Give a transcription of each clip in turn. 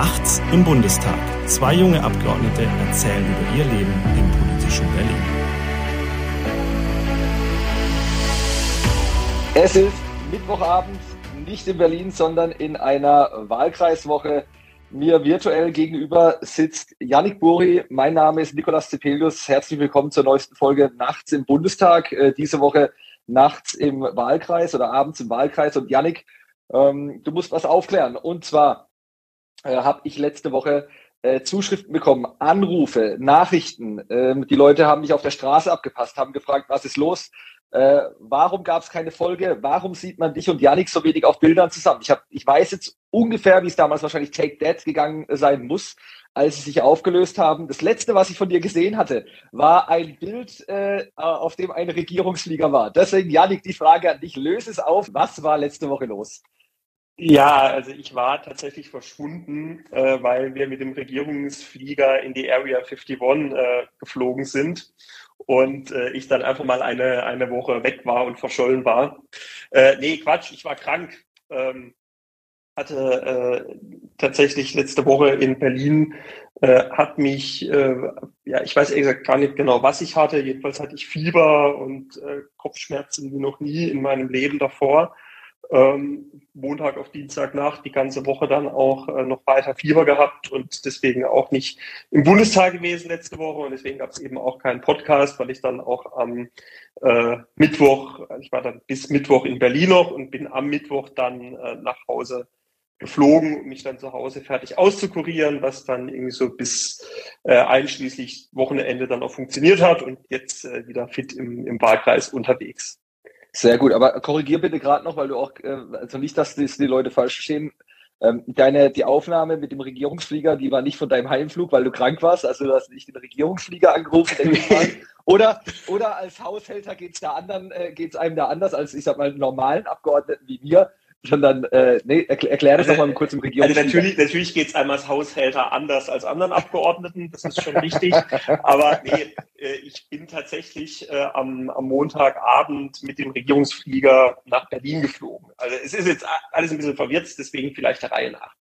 Nachts im Bundestag. Zwei junge Abgeordnete erzählen über ihr Leben im politischen Berlin. Es ist Mittwochabend, nicht in Berlin, sondern in einer Wahlkreiswoche. Mir virtuell gegenüber sitzt Yannick Buri. Mein Name ist Nikolas Zepelius. Herzlich willkommen zur neuesten Folge Nachts im Bundestag. Äh, diese Woche nachts im Wahlkreis oder abends im Wahlkreis. Und Yannick, ähm, du musst was aufklären. Und zwar äh, habe ich letzte Woche äh, Zuschriften bekommen, Anrufe, Nachrichten. Ähm, die Leute haben mich auf der Straße abgepasst, haben gefragt, was ist los? Äh, warum gab es keine Folge? Warum sieht man dich und Janik so wenig auf Bildern zusammen? Ich, hab, ich weiß jetzt ungefähr, wie es damals wahrscheinlich Take That gegangen sein muss, als sie sich aufgelöst haben. Das letzte, was ich von dir gesehen hatte, war ein Bild, äh, auf dem ein Regierungsflieger war. Deswegen, Janik, die Frage an dich, löse es auf. Was war letzte Woche los? Ja, also ich war tatsächlich verschwunden, äh, weil wir mit dem Regierungsflieger in die Area 51 äh, geflogen sind und äh, ich dann einfach mal eine, eine Woche weg war und verschollen war. Äh, nee, Quatsch, ich war krank. Ähm, hatte äh, tatsächlich letzte Woche in Berlin, äh, hat mich, äh, ja, ich weiß ehrlich gesagt gar nicht genau, was ich hatte. Jedenfalls hatte ich Fieber und äh, Kopfschmerzen wie noch nie in meinem Leben davor ähm, Montag auf Dienstagnacht die ganze Woche dann auch äh, noch weiter Fieber gehabt und deswegen auch nicht im Bundestag gewesen letzte Woche und deswegen gab es eben auch keinen Podcast, weil ich dann auch am äh, Mittwoch, ich war dann bis Mittwoch in Berlin noch und bin am Mittwoch dann äh, nach Hause geflogen, um mich dann zu Hause fertig auszukurieren, was dann irgendwie so bis äh, einschließlich Wochenende dann auch funktioniert hat und jetzt äh, wieder fit im, im Wahlkreis unterwegs. Sehr gut, aber korrigier bitte gerade noch, weil du auch, äh, also nicht, dass das die Leute falsch verstehen. Ähm, deine, die Aufnahme mit dem Regierungsflieger, die war nicht von deinem Heimflug, weil du krank warst, also du hast nicht den Regierungsflieger angerufen. Oder, oder als Haushälter geht's da anderen, äh, geht's einem da anders als, ich sag mal, normalen Abgeordneten wie mir, sondern äh, nee, erklär, erklär das also, mal kurz im Regierung. Also natürlich, natürlich geht es einem als Haushälter anders als anderen Abgeordneten, das ist schon richtig. Aber nee, äh, ich bin tatsächlich äh, am, am Montagabend mit dem Regierungsflieger nach Berlin geflogen. Also es ist jetzt alles ein bisschen verwirrt, deswegen vielleicht der Reihe nach.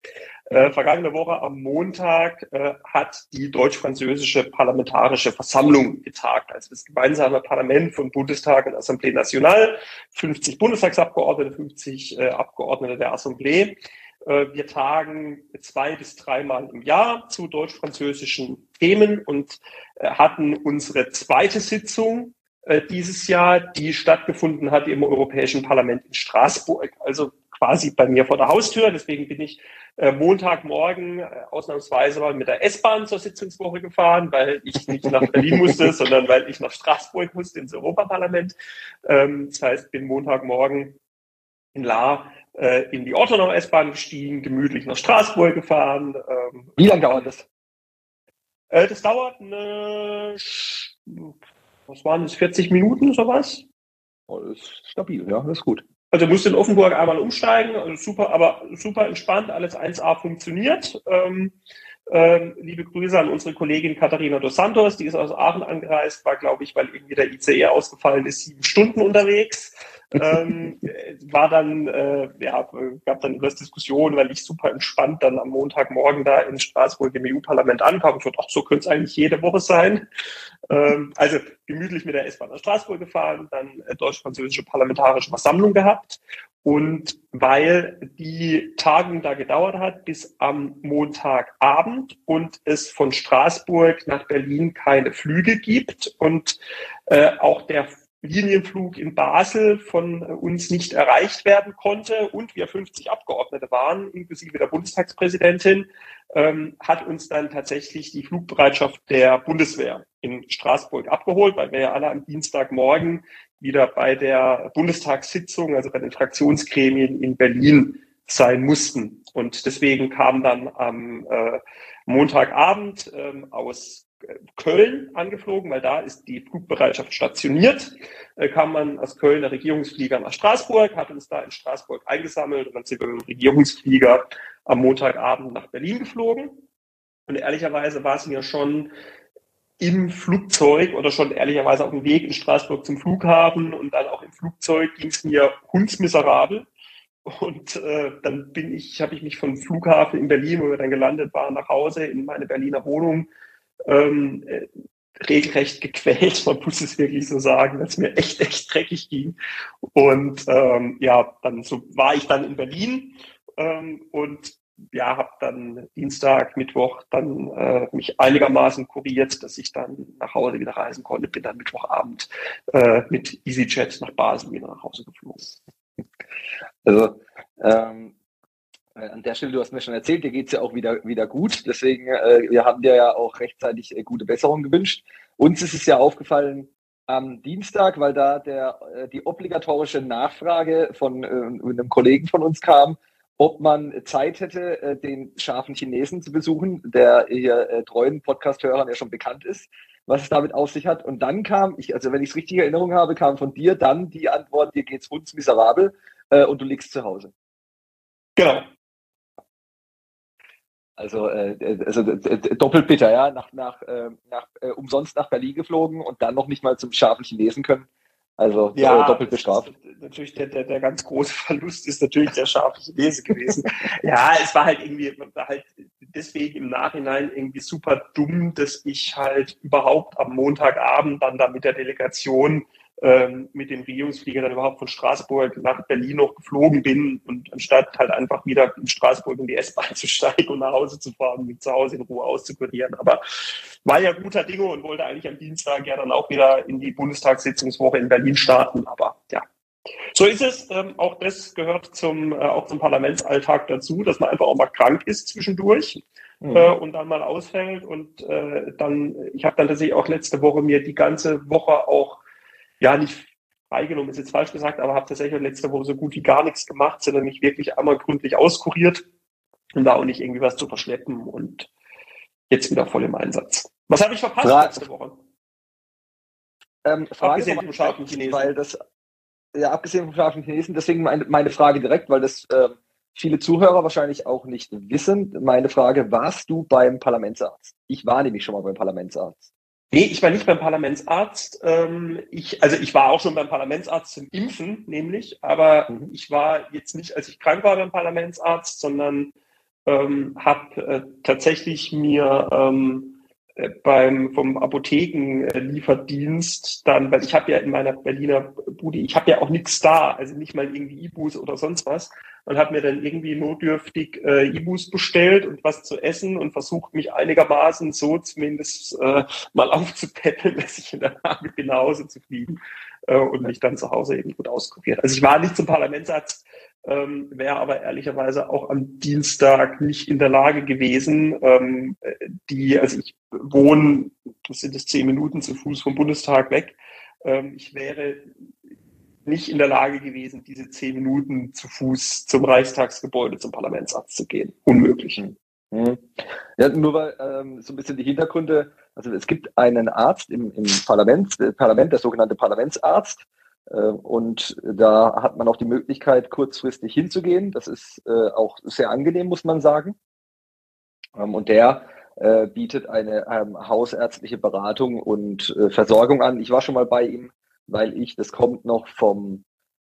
Äh, vergangene Woche am Montag äh, hat die deutsch-französische Parlamentarische Versammlung getagt, also das gemeinsame Parlament von Bundestag und Assemblée Nationale, 50 Bundestagsabgeordnete, 50 äh, Abgeordnete der Assemblée. Äh, wir tagen zwei bis dreimal im Jahr zu deutsch-französischen Themen und äh, hatten unsere zweite Sitzung äh, dieses Jahr, die stattgefunden hat im Europäischen Parlament in Straßburg. Also quasi bei mir vor der Haustür. Deswegen bin ich äh, Montagmorgen äh, ausnahmsweise mal mit der S-Bahn zur Sitzungswoche gefahren, weil ich nicht nach Berlin musste, sondern weil ich nach Straßburg musste ins Europaparlament. Ähm, das heißt, bin Montagmorgen in La äh, in die Ortonau S-Bahn gestiegen, gemütlich nach Straßburg gefahren. Ähm, Wie lange dauert das? Äh, das dauert eine, was waren das, 40 Minuten, sowas? Oh, das ist stabil, ja, das ist gut. Also musste in Offenburg einmal umsteigen, also super, aber super entspannt, alles 1A funktioniert. Ähm, ähm, liebe Grüße an unsere Kollegin Katharina dos Santos, die ist aus Aachen angereist, war, glaube ich, weil irgendwie der ICE ausgefallen ist, sieben Stunden unterwegs ähm, war dann, äh, ja, gab dann etwas Diskussion, weil ich super entspannt dann am Montagmorgen da in Straßburg im EU-Parlament ankam. Ich dachte, ach, so könnte es eigentlich jede Woche sein. Ähm, also gemütlich mit der S-Bahn nach Straßburg gefahren, dann äh, deutsch-französische parlamentarische Versammlung gehabt. Und weil die Tagung da gedauert hat bis am Montagabend und es von Straßburg nach Berlin keine Flüge gibt und äh, auch der Linienflug in Basel von uns nicht erreicht werden konnte und wir 50 Abgeordnete waren, inklusive der Bundestagspräsidentin, ähm, hat uns dann tatsächlich die Flugbereitschaft der Bundeswehr in Straßburg abgeholt, weil wir ja alle am Dienstagmorgen wieder bei der Bundestagssitzung, also bei den Fraktionsgremien in Berlin sein mussten. Und deswegen kam dann am äh, Montagabend ähm, aus Köln angeflogen, weil da ist die Flugbereitschaft stationiert. Äh, kam man als Kölner Regierungsflieger nach Straßburg, hat uns da in Straßburg eingesammelt und dann sind wir mit dem Regierungsflieger am Montagabend nach Berlin geflogen. Und ehrlicherweise war es mir schon im Flugzeug oder schon ehrlicherweise auf dem Weg in Straßburg zum Flughafen und dann auch im Flugzeug ging es mir hundsmiserabel. Und äh, dann bin ich, habe ich mich vom Flughafen in Berlin, wo wir dann gelandet waren, nach Hause in meine Berliner Wohnung ähm, äh, regelrecht gequält. Man muss es wirklich so sagen, dass mir echt, echt dreckig ging. Und ähm, ja, dann so war ich dann in Berlin ähm, und ja, habe dann Dienstag, Mittwoch dann äh, mich einigermaßen kuriert, dass ich dann nach Hause wieder reisen konnte. Bin dann Mittwochabend äh, mit EasyJet nach Basel wieder nach Hause geflogen. Also ähm, äh, an der Stelle, du hast mir schon erzählt, dir geht es ja auch wieder, wieder gut. Deswegen, äh, wir haben dir ja auch rechtzeitig äh, gute Besserung gewünscht. Uns ist es ja aufgefallen am Dienstag, weil da der, äh, die obligatorische Nachfrage von äh, einem Kollegen von uns kam, ob man Zeit hätte, äh, den scharfen Chinesen zu besuchen, der hier treuen Podcast-Hörern ja schon bekannt ist, was es damit auf sich hat. Und dann kam, ich, also wenn ich es richtig in Erinnerung habe, kam von dir dann die Antwort, dir geht's uns miserabel und du liegst zu Hause. Genau, also, äh, also doppelt bitter, ja, nach, nach, äh, nach äh, umsonst nach Berlin geflogen und dann noch nicht mal zum scharfen Chinesen können. Also ja, doppelt bestraft. Natürlich der, der, der ganz große Verlust ist natürlich der scharfe Chinese gewesen. ja, es war halt irgendwie war halt deswegen im Nachhinein irgendwie super dumm, dass ich halt überhaupt am Montagabend dann da mit der Delegation ähm, mit dem Regierungsflieger dann überhaupt von Straßburg nach Berlin noch geflogen bin und anstatt halt einfach wieder in Straßburg in die S-Bahn zu steigen und nach Hause zu fahren, mich zu Hause in Ruhe auszukurieren. Aber war ja guter Dinge und wollte eigentlich am Dienstag ja dann auch wieder in die Bundestagssitzungswoche in Berlin starten. Aber ja, so ist es. Ähm, auch das gehört zum, äh, auch zum Parlamentsalltag dazu, dass man einfach auch mal krank ist zwischendurch. Mhm. Äh, und dann mal ausfällt und äh, dann, ich habe dann tatsächlich auch letzte Woche mir die ganze Woche auch ja, nicht freigenommen ist jetzt falsch gesagt, aber habe tatsächlich letzte Woche so gut wie gar nichts gemacht, sondern mich wirklich einmal gründlich auskuriert und da auch nicht irgendwie was zu verschleppen und jetzt wieder voll im Einsatz. Was habe ich verpasst Fra letzte Woche? Ähm, Frage abgesehen vom scharfen Chinesen. Weil das, ja, abgesehen vom scharfen Chinesen, deswegen meine, meine Frage direkt, weil das äh, viele Zuhörer wahrscheinlich auch nicht wissen. Meine Frage, warst du beim Parlamentsarzt? Ich war nämlich schon mal beim Parlamentsarzt. Nee, ich war nicht beim Parlamentsarzt. Ähm, ich, also ich war auch schon beim Parlamentsarzt zum Impfen, nämlich, aber mhm. ich war jetzt nicht, als ich krank war beim Parlamentsarzt, sondern ähm, habe äh, tatsächlich mir ähm, äh, beim vom Apothekenlieferdienst dann, weil ich habe ja in meiner Berliner Bude, ich habe ja auch nichts da, also nicht mal irgendwie Ibus oder sonst was und habe mir dann irgendwie notdürftig äh, Ibus bestellt und was zu essen und versucht mich einigermaßen so zumindest äh, mal aufzupäppeln, dass ich in der Lage bin, nach Hause zu fliegen äh, und mich dann zu Hause eben gut auskuriert. Also ich war nicht zum Parlamentsarzt, ähm, wäre aber ehrlicherweise auch am Dienstag nicht in der Lage gewesen, ähm, die, also ich wohne, das sind es zehn Minuten zu Fuß vom Bundestag weg, ähm, ich wäre nicht in der Lage gewesen, diese zehn Minuten zu Fuß zum Reichstagsgebäude, zum Parlamentsarzt zu gehen. Unmöglich. Mhm. Ja, nur weil ähm, so ein bisschen die Hintergründe, also es gibt einen Arzt im, im Parlament, äh, Parlament, der sogenannte Parlamentsarzt, und da hat man auch die Möglichkeit, kurzfristig hinzugehen. Das ist äh, auch sehr angenehm, muss man sagen. Ähm, und der äh, bietet eine ähm, hausärztliche Beratung und äh, Versorgung an. Ich war schon mal bei ihm weil ich, das kommt noch vom,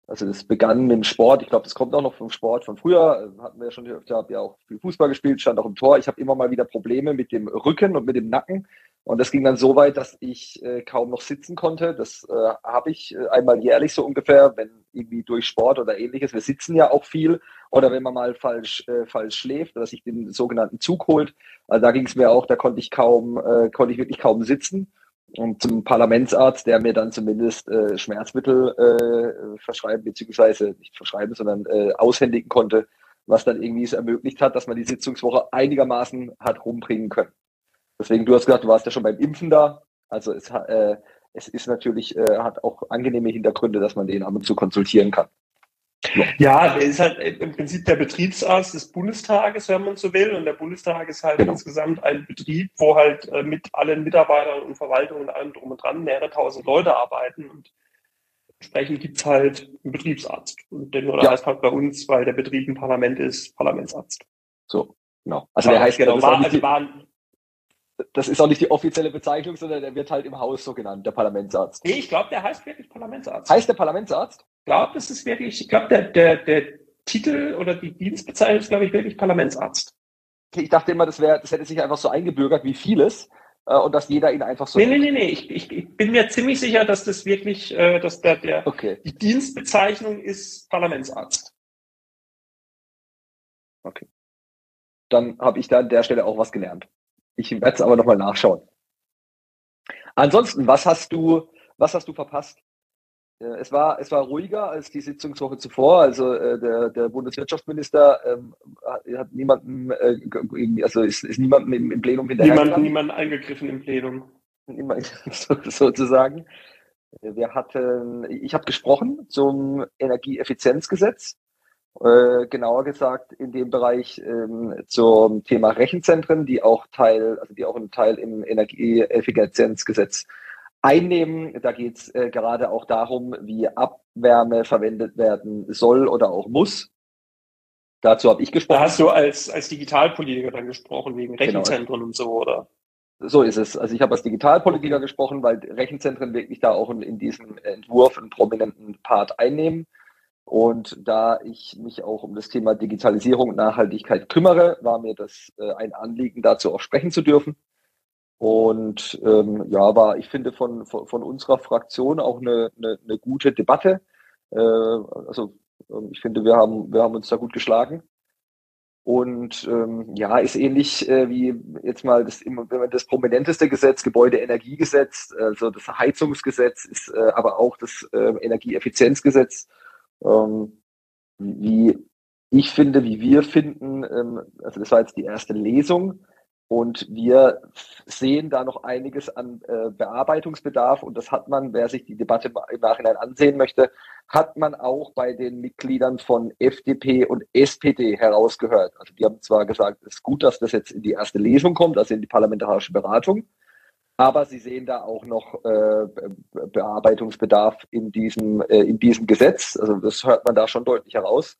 also das begann mit dem Sport, ich glaube, das kommt auch noch vom Sport von früher, hatten wir schon öfter, habe ja auch viel Fußball gespielt, stand auch im Tor. Ich habe immer mal wieder Probleme mit dem Rücken und mit dem Nacken. Und das ging dann so weit, dass ich äh, kaum noch sitzen konnte. Das äh, habe ich äh, einmal jährlich so ungefähr, wenn irgendwie durch Sport oder ähnliches. Wir sitzen ja auch viel. Oder wenn man mal falsch, äh, falsch schläft oder sich den sogenannten Zug holt. Also da ging es mir auch, da konnte ich kaum, äh, konnte ich wirklich kaum sitzen und zum Parlamentsarzt, der mir dann zumindest äh, Schmerzmittel äh, verschreiben, beziehungsweise nicht verschreiben, sondern äh, aushändigen konnte, was dann irgendwie es ermöglicht hat, dass man die Sitzungswoche einigermaßen hat rumbringen können. Deswegen, du hast gesagt, du warst ja schon beim Impfen da. Also es, äh, es ist natürlich, äh, hat auch angenehme Hintergründe, dass man den ab und zu konsultieren kann. Ja, der ist halt im Prinzip der Betriebsarzt des Bundestages, wenn man so will. Und der Bundestag ist halt genau. insgesamt ein Betrieb, wo halt äh, mit allen Mitarbeitern und Verwaltungen und allem drum und dran mehrere tausend Leute arbeiten. Und entsprechend gibt's halt einen Betriebsarzt. Und oder ja. heißt halt bei uns, weil der Betrieb ein Parlament ist, Parlamentsarzt. So, genau. Also der heißt genau, war, also waren, das ist auch nicht die offizielle Bezeichnung, sondern der wird halt im Haus so genannt, der Parlamentsarzt. Nee, ich glaube, der heißt wirklich Parlamentsarzt. Heißt der Parlamentsarzt? Ich glaube, das ist wirklich, ich glaube, der, der, der Titel oder die Dienstbezeichnung ist, glaube ich, wirklich Parlamentsarzt. Ich dachte immer, das wäre, das hätte sich einfach so eingebürgert wie vieles äh, und dass jeder ihn einfach so. Nee, nee, nee, nee. Ich, ich, ich bin mir ziemlich sicher, dass das wirklich, äh, dass der, der okay. die Dienstbezeichnung ist Parlamentsarzt. Okay. Dann habe ich da an der Stelle auch was gelernt. Ich werde es aber nochmal nachschauen. Ansonsten, was hast du, was hast du verpasst? Äh, es war, es war ruhiger als die Sitzungswoche zuvor. Also äh, der, der Bundeswirtschaftsminister ähm, hat, niemanden, äh, also ist, ist niemandem im, im Plenum hinterher. Niemand, niemanden eingegriffen im Plenum. sozusagen. Wir hatten, ich habe gesprochen zum Energieeffizienzgesetz. Äh, genauer gesagt in dem Bereich ähm, zum Thema Rechenzentren, die auch Teil, also die auch einen Teil im Energieeffizienzgesetz einnehmen. Da geht es äh, gerade auch darum, wie Abwärme verwendet werden soll oder auch muss. Dazu habe ich gesprochen. Da hast du als, als Digitalpolitiker dann gesprochen, wegen genau. Rechenzentren genau. und so, oder? So ist es. Also ich habe als Digitalpolitiker gesprochen, weil Rechenzentren wirklich da auch in, in diesem Entwurf einen prominenten Part einnehmen. Und da ich mich auch um das Thema Digitalisierung und Nachhaltigkeit kümmere, war mir das äh, ein Anliegen, dazu auch sprechen zu dürfen. Und ähm, ja, war, ich finde, von, von, von unserer Fraktion auch eine, eine, eine gute Debatte. Äh, also ähm, ich finde, wir haben, wir haben uns da gut geschlagen. Und ähm, ja, ist ähnlich äh, wie jetzt mal das, das prominenteste Gesetz, Gebäudeenergiegesetz, also das Heizungsgesetz, ist äh, aber auch das äh, Energieeffizienzgesetz ähm, wie ich finde, wie wir finden, ähm, also das war jetzt die erste Lesung. Und wir sehen da noch einiges an äh, Bearbeitungsbedarf. Und das hat man, wer sich die Debatte im Nachhinein ansehen möchte, hat man auch bei den Mitgliedern von FDP und SPD herausgehört. Also die haben zwar gesagt, es ist gut, dass das jetzt in die erste Lesung kommt, also in die parlamentarische Beratung, aber sie sehen da auch noch äh, Bearbeitungsbedarf in diesem, äh, in diesem Gesetz. Also das hört man da schon deutlich heraus,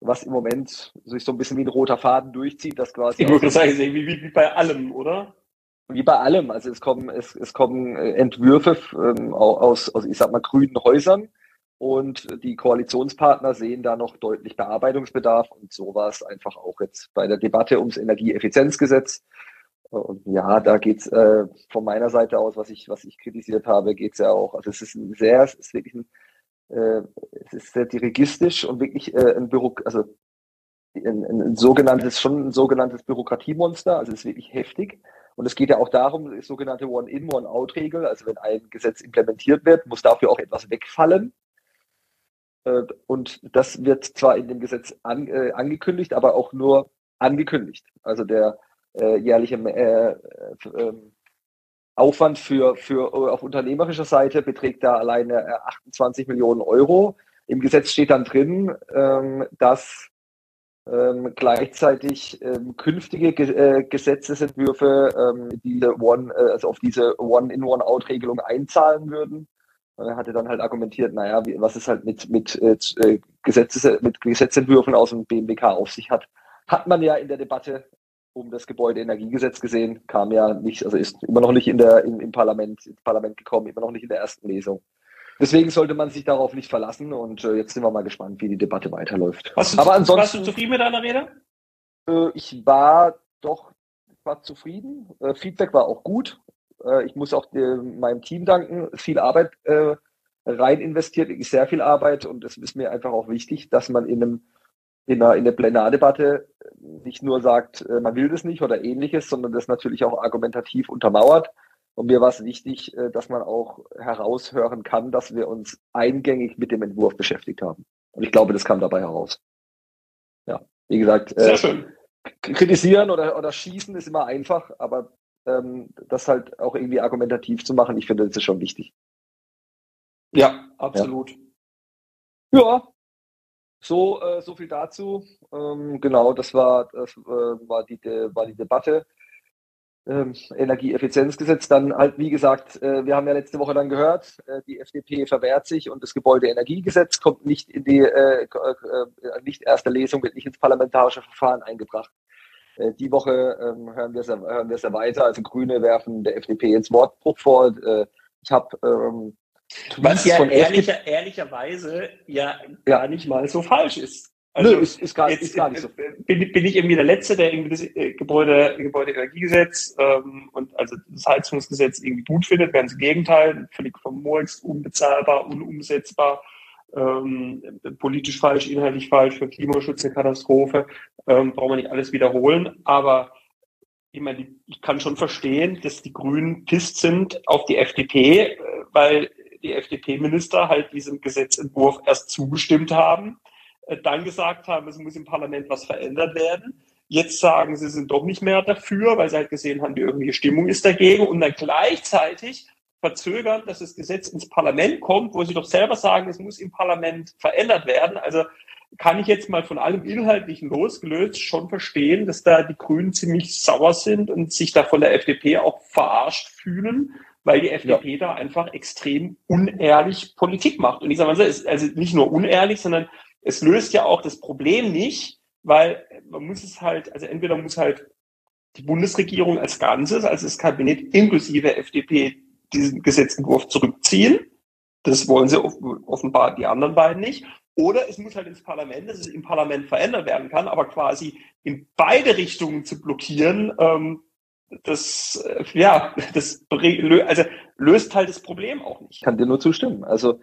was im Moment sich so ein bisschen wie ein roter Faden durchzieht, das quasi. Ich würde sagen, wie, wie, wie bei allem, oder? Wie bei allem. Also es kommen, es, es kommen äh, Entwürfe ähm, aus, aus, ich sag mal, grünen Häusern und die Koalitionspartner sehen da noch deutlich Bearbeitungsbedarf und so war es einfach auch jetzt bei der Debatte ums Energieeffizienzgesetz ja, da geht's äh, von meiner Seite aus, was ich, was ich kritisiert habe, geht's ja auch. Also es ist ein sehr, es ist wirklich ein, äh, es ist sehr dirigistisch und wirklich äh, ein Büro, also ein, ein, sogenanntes, schon ein sogenanntes Bürokratiemonster, also es ist wirklich heftig. Und es geht ja auch darum, die sogenannte One-in, One-out-Regel, also wenn ein Gesetz implementiert wird, muss dafür auch etwas wegfallen. Äh, und das wird zwar in dem Gesetz an, äh, angekündigt, aber auch nur angekündigt. Also der äh, jährlichem äh, äh, Aufwand für, für auf unternehmerischer Seite beträgt da alleine 28 äh, Millionen Euro. Im Gesetz steht dann drin, ähm, dass ähm, gleichzeitig ähm, künftige Ge äh, Gesetzesentwürfe ähm, diese One, äh, also auf diese One-in-One-out-Regelung einzahlen würden. Er hatte dann halt argumentiert, naja, wie, was es halt mit, mit, äh, Gesetzes, mit Gesetzentwürfen aus dem BMWK auf sich hat. Hat man ja in der Debatte um das Gebäudeenergiegesetz gesehen, kam ja nicht, also ist immer noch nicht in der, im, im Parlament, ins Parlament gekommen, immer noch nicht in der ersten Lesung. Deswegen sollte man sich darauf nicht verlassen und äh, jetzt sind wir mal gespannt, wie die Debatte weiterläuft. Warst du, Aber ansonsten, warst du zufrieden mit deiner Rede? Äh, ich war doch war zufrieden. Äh, Feedback war auch gut. Äh, ich muss auch äh, meinem Team danken. Viel Arbeit äh, rein investiert, wirklich sehr viel Arbeit und es ist mir einfach auch wichtig, dass man in einem in der, in der Plenardebatte nicht nur sagt, äh, man will das nicht oder ähnliches, sondern das natürlich auch argumentativ untermauert. Und mir war es wichtig, äh, dass man auch heraushören kann, dass wir uns eingängig mit dem Entwurf beschäftigt haben. Und ich glaube, das kam dabei heraus. Ja, wie gesagt, äh, kritisieren oder, oder schießen ist immer einfach, aber ähm, das halt auch irgendwie argumentativ zu machen, ich finde, das ist schon wichtig. Ja, absolut. Ja, ja so, äh, so viel dazu. Ähm, genau, das war, das äh, war, die, de, war die Debatte. Ähm, Energieeffizienzgesetz. Dann halt, wie gesagt, äh, wir haben ja letzte Woche dann gehört, äh, die FDP verwehrt sich und das Gebäudeenergiegesetz kommt nicht in die äh, äh, nicht erste Lesung, wird nicht ins parlamentarische Verfahren eingebracht. Äh, die Woche ähm, hören wir es hören wir es ja weiter. Also Grüne werfen der FDP jetzt Wortbruch vor. Äh, ich habe ähm, was ja ehrlicher, ehrlicherweise ja, ja, gar nicht mal so falsch ist. Also Nö, ist, ist, gar, jetzt, ist gar nicht so. Bin, bin ich irgendwie der Letzte, der irgendwie das äh, Gebäude, Gebäudeenergiegesetz ähm, und also das Heizungsgesetz irgendwie gut findet. Ganz im Gegenteil, völlig vermurkst, unbezahlbar, unumsetzbar, ähm, politisch falsch, inhaltlich falsch, für Klimaschutz eine Katastrophe. Ähm, brauchen wir nicht alles wiederholen. Aber ich meine, ich kann schon verstehen, dass die Grünen pisst sind auf die FDP, äh, weil die FDP-Minister halt diesem Gesetzentwurf erst zugestimmt haben äh, dann gesagt haben, es muss im Parlament was verändert werden. Jetzt sagen sie sind doch nicht mehr dafür, weil sie halt gesehen haben, die öffentliche Stimmung ist dagegen und dann gleichzeitig verzögern, dass das Gesetz ins Parlament kommt, wo sie doch selber sagen, es muss im Parlament verändert werden. Also kann ich jetzt mal von allem Inhaltlichen losgelöst schon verstehen, dass da die Grünen ziemlich sauer sind und sich da von der FDP auch verarscht fühlen, weil die FDP ja. da einfach extrem unehrlich Politik macht. Und ich sage mal so, ist also nicht nur unehrlich, sondern es löst ja auch das Problem nicht, weil man muss es halt, also entweder muss halt die Bundesregierung als Ganzes, also das Kabinett inklusive FDP, diesen Gesetzentwurf zurückziehen. Das wollen sie offenbar die anderen beiden nicht. Oder es muss halt ins Parlament, dass es im Parlament verändert werden kann, aber quasi in beide Richtungen zu blockieren, ähm, das, äh, ja, das also löst halt das Problem auch nicht. Ich kann dir nur zustimmen. Also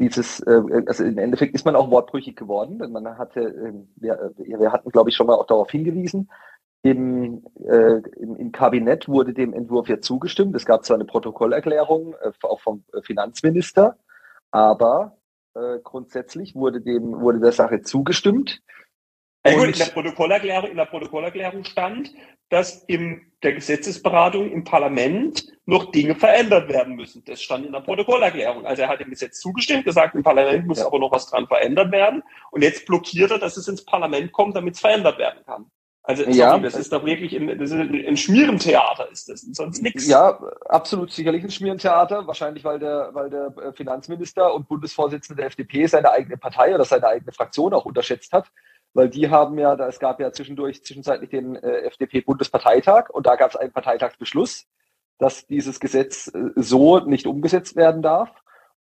dieses, äh, also im Endeffekt ist man auch wortbrüchig geworden, denn man hatte, ähm, wir, äh, wir hatten, glaube ich, schon mal auch darauf hingewiesen, im, äh, im, im Kabinett wurde dem Entwurf ja zugestimmt. Es gab zwar eine Protokollerklärung, äh, auch vom Finanzminister, aber äh, grundsätzlich wurde dem, wurde der Sache zugestimmt. Ja, gut, in der Protokollerklärung, in der Protokollerklärung stand, dass in der Gesetzesberatung im Parlament noch Dinge verändert werden müssen. Das stand in der Protokollerklärung. Also er hat dem Gesetz zugestimmt, gesagt, im Parlament muss aber noch was dran verändert werden. Und jetzt blockiert er, dass es ins Parlament kommt, damit es verändert werden kann. Also ja, das ist doch wirklich ein, das ist ein Schmierentheater, ist das, sonst nichts. Ja, absolut sicherlich ein Schmierentheater. Wahrscheinlich, weil der, weil der äh, Finanzminister und Bundesvorsitzende der FDP seine eigene Partei oder seine eigene Fraktion auch unterschätzt hat weil die haben ja, da es gab ja zwischendurch zwischenzeitlich den äh, FDP-Bundesparteitag und da gab es einen Parteitagsbeschluss, dass dieses Gesetz äh, so nicht umgesetzt werden darf.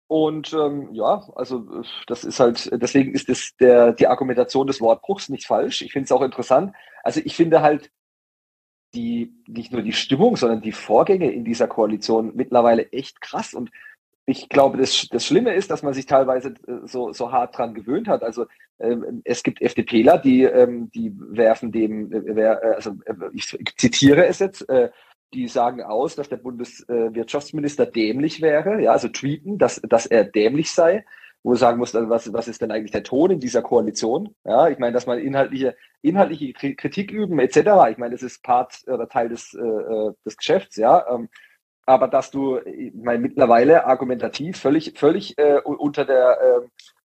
Und ähm, ja, also das ist halt, deswegen ist das der, die Argumentation des Wortbruchs nicht falsch. Ich finde es auch interessant. Also ich finde halt die, nicht nur die Stimmung, sondern die Vorgänge in dieser Koalition mittlerweile echt krass. Und ich glaube, das, das Schlimme ist, dass man sich teilweise äh, so, so hart dran gewöhnt hat. Also ähm, es gibt FDPler, die, ähm, die werfen dem, äh, äh, also äh, ich zitiere es jetzt, äh, die sagen aus, dass der Bundeswirtschaftsminister dämlich wäre, ja, also tweeten, dass, dass er dämlich sei, wo sagen muss, also was, was ist denn eigentlich der Ton in dieser Koalition? Ja, ich meine, dass man inhaltliche, inhaltliche Kritik üben, etc. Ich meine, das ist Part oder Teil des, äh, des Geschäfts, ja. Ähm, aber dass du ich meine, mittlerweile argumentativ völlig, völlig äh, unter der, äh,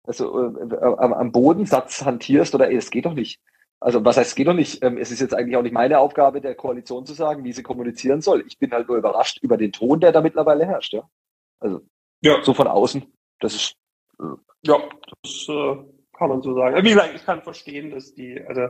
also äh, am, am Bodensatz hantierst oder es geht doch nicht. Also was heißt, es geht doch nicht. Ähm, es ist jetzt eigentlich auch nicht meine Aufgabe der Koalition zu sagen, wie sie kommunizieren soll. Ich bin halt nur überrascht über den Ton, der da mittlerweile herrscht, ja. Also ja. so von außen. Das ist äh, ja, das äh, kann man so sagen. Wie gesagt, ich kann verstehen, dass die, also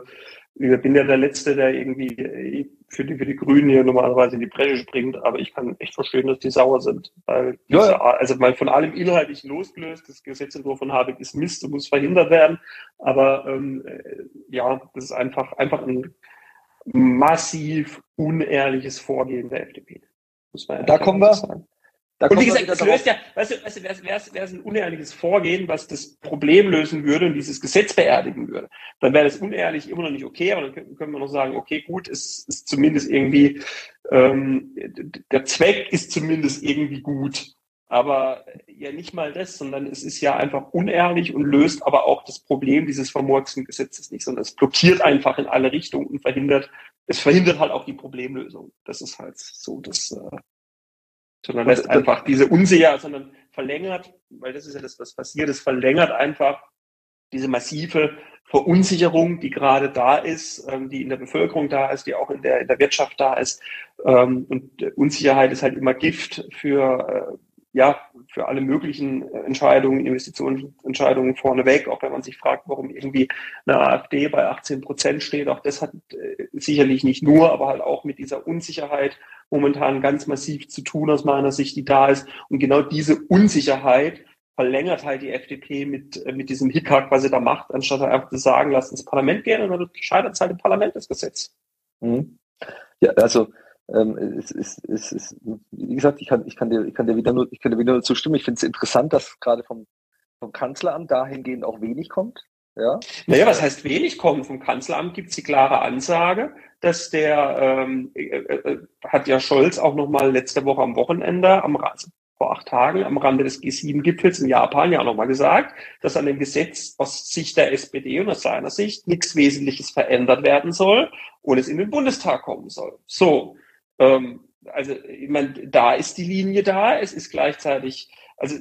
ich bin ja der Letzte, der irgendwie äh, für die, für die Grünen hier normalerweise in die Bresche springt, aber ich kann echt verstehen, dass die sauer sind. Weil diese, ja. also mal von allem inhaltlich losgelöst, das Gesetzentwurf von Habeck ist Mist und muss verhindert werden. Aber ähm, äh, ja, das ist einfach, einfach ein massiv unehrliches Vorgehen der FDP. da kommen wir, sagen. Da und wie gesagt, es löst ja, weißt du, weißt du wäre es wär, ein unehrliches Vorgehen, was das Problem lösen würde und dieses Gesetz beerdigen würde, dann wäre das unehrlich immer noch nicht okay, aber dann können, können wir noch sagen, okay, gut, es ist zumindest irgendwie, ähm, der Zweck ist zumindest irgendwie gut. Aber ja nicht mal das, sondern es ist ja einfach unehrlich und löst aber auch das Problem dieses vermurksten Gesetzes nicht, sondern es blockiert einfach in alle Richtungen und verhindert, es verhindert halt auch die Problemlösung. Das ist halt so das, äh, sondern lässt einfach diese Unsicherheit, sondern verlängert, weil das ist ja das, was passiert, es verlängert einfach diese massive Verunsicherung, die gerade da ist, ähm, die in der Bevölkerung da ist, die auch in der, in der Wirtschaft da ist. Ähm, und Unsicherheit ist halt immer Gift für, äh, ja, für alle möglichen Entscheidungen, Investitionsentscheidungen vorneweg, auch wenn man sich fragt, warum irgendwie eine AfD bei 18 Prozent steht. Auch das hat äh, sicherlich nicht nur, aber halt auch mit dieser Unsicherheit momentan ganz massiv zu tun aus meiner Sicht, die da ist. Und genau diese Unsicherheit verlängert halt die FDP mit, mit diesem Hickhack, was sie da macht, anstatt einfach zu sagen, lasst ins Parlament gehen und dann scheitert es halt im Parlament das Gesetz. Mhm. Ja, also ähm, es, es, es, es, wie gesagt, ich kann, ich kann dir, ich kann dir wieder nur, ich kann dir wieder nur zustimmen. Ich finde es interessant, dass gerade vom, vom Kanzleramt dahingehend auch wenig kommt. Ja. Naja, was heißt wenig kommen? Vom Kanzleramt gibt es die klare Ansage, dass der, ähm, äh, äh, hat ja Scholz auch nochmal letzte Woche am Wochenende, am vor acht Tagen am Rande des G7-Gipfels in Japan ja auch nochmal gesagt, dass an dem Gesetz aus Sicht der SPD und aus seiner Sicht nichts Wesentliches verändert werden soll und es in den Bundestag kommen soll. So, ähm, also ich meine, da ist die Linie da. Es ist gleichzeitig, also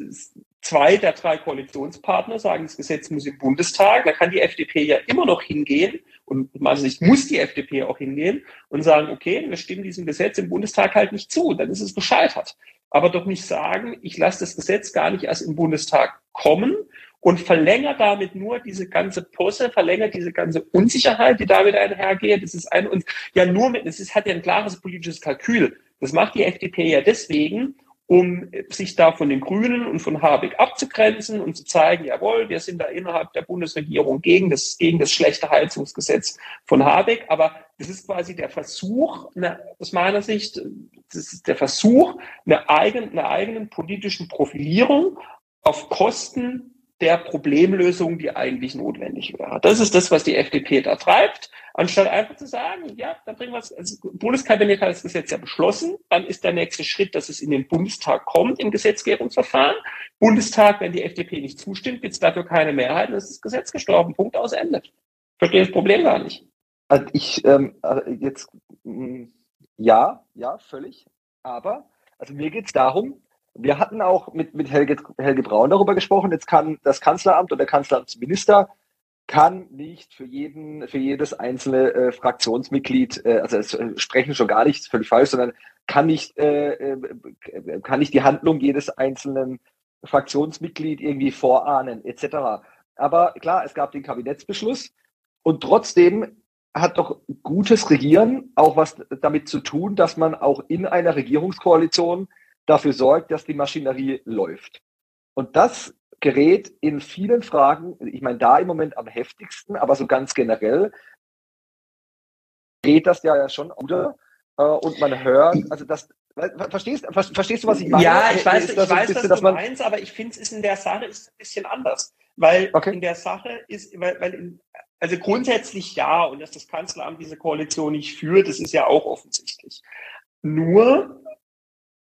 zwei der drei Koalitionspartner sagen, das Gesetz muss im Bundestag. Da kann die FDP ja immer noch hingehen und aus meiner Sicht muss die FDP auch hingehen und sagen, okay, wir stimmen diesem Gesetz im Bundestag halt nicht zu, dann ist es gescheitert. Aber doch nicht sagen, ich lasse das Gesetz gar nicht erst im Bundestag kommen und verlängert damit nur diese ganze Posse, verlängert diese ganze Unsicherheit, die damit einhergeht. Das ist ein, und ja nur mit, es hat ja ein klares politisches Kalkül. Das macht die FDP ja deswegen, um sich da von den Grünen und von Habeck abzugrenzen und zu zeigen, jawohl, wir sind da innerhalb der Bundesregierung gegen das, gegen das schlechte Heizungsgesetz von Habeck. Aber das ist quasi der Versuch, eine, aus meiner Sicht, das ist der Versuch einer eigenen, einer eigenen politischen Profilierung auf Kosten der Problemlösung, die eigentlich notwendig wäre. Das ist das, was die FDP da treibt, anstatt einfach zu sagen, ja, dann bringen wir es, also Bundeskabinett hat das Gesetz ja beschlossen, dann ist der nächste Schritt, dass es in den Bundestag kommt im Gesetzgebungsverfahren. Bundestag, wenn die FDP nicht zustimmt, gibt es dafür keine Mehrheit, dann ist das Gesetz gestorben, Punkt aus Ende. Verstehe das Problem gar nicht. Also ich ähm, äh, jetzt mm, ja, ja, völlig. Aber also mir geht es darum, wir hatten auch mit, mit Helge, Helge Braun darüber gesprochen. Jetzt kann das Kanzleramt oder der Kanzleramtsminister kann nicht für jeden, für jedes einzelne äh, Fraktionsmitglied, äh, also äh, sprechen schon gar nicht, völlig falsch, sondern kann nicht, äh, äh, kann nicht die Handlung jedes einzelnen Fraktionsmitglied irgendwie vorahnen, etc. Aber klar, es gab den Kabinettsbeschluss und trotzdem hat doch gutes Regieren auch was damit zu tun, dass man auch in einer Regierungskoalition dafür sorgt, dass die Maschinerie läuft. Und das gerät in vielen Fragen, ich meine, da im Moment am heftigsten, aber so ganz generell, geht das ja schon oder äh, und man hört, also das, verstehst, verstehst du, was ich meine? Ja, ich weiß, ich weiß, bisschen, was du meinst, aber ich finde es ist in der Sache ist ein bisschen anders, weil okay. in der Sache ist, weil, weil in, also grundsätzlich ja, und dass das Kanzleramt diese Koalition nicht führt, das ist ja auch offensichtlich. Nur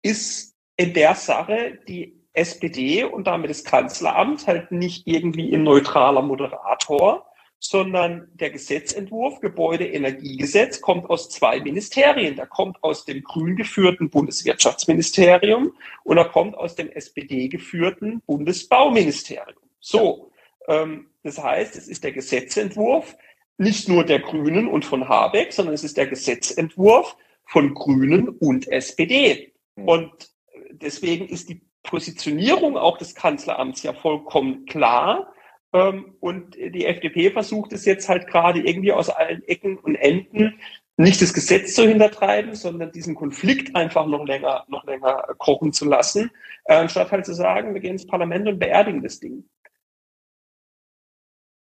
ist in der Sache die SPD und damit das Kanzleramt halt nicht irgendwie ein neutraler Moderator, sondern der Gesetzentwurf Gebäudeenergiegesetz kommt aus zwei Ministerien. Der kommt aus dem grün geführten Bundeswirtschaftsministerium und er kommt aus dem SPD geführten Bundesbauministerium. So, ähm, das heißt, es ist der Gesetzentwurf nicht nur der Grünen und von Habeck, sondern es ist der Gesetzentwurf von Grünen und SPD. Hm. Und deswegen ist die Positionierung auch des Kanzleramts ja vollkommen klar. Ähm, und die FDP versucht es jetzt halt gerade irgendwie aus allen Ecken und Enden nicht das Gesetz zu hintertreiben, sondern diesen Konflikt einfach noch länger, noch länger kochen zu lassen, äh, anstatt halt zu sagen, wir gehen ins Parlament und beerdigen das Ding.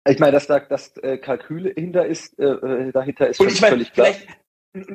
Ich meine, dass da das äh, Kalkül hinter ist, äh, dahinter ist und ich meine, völlig klar. Vielleicht,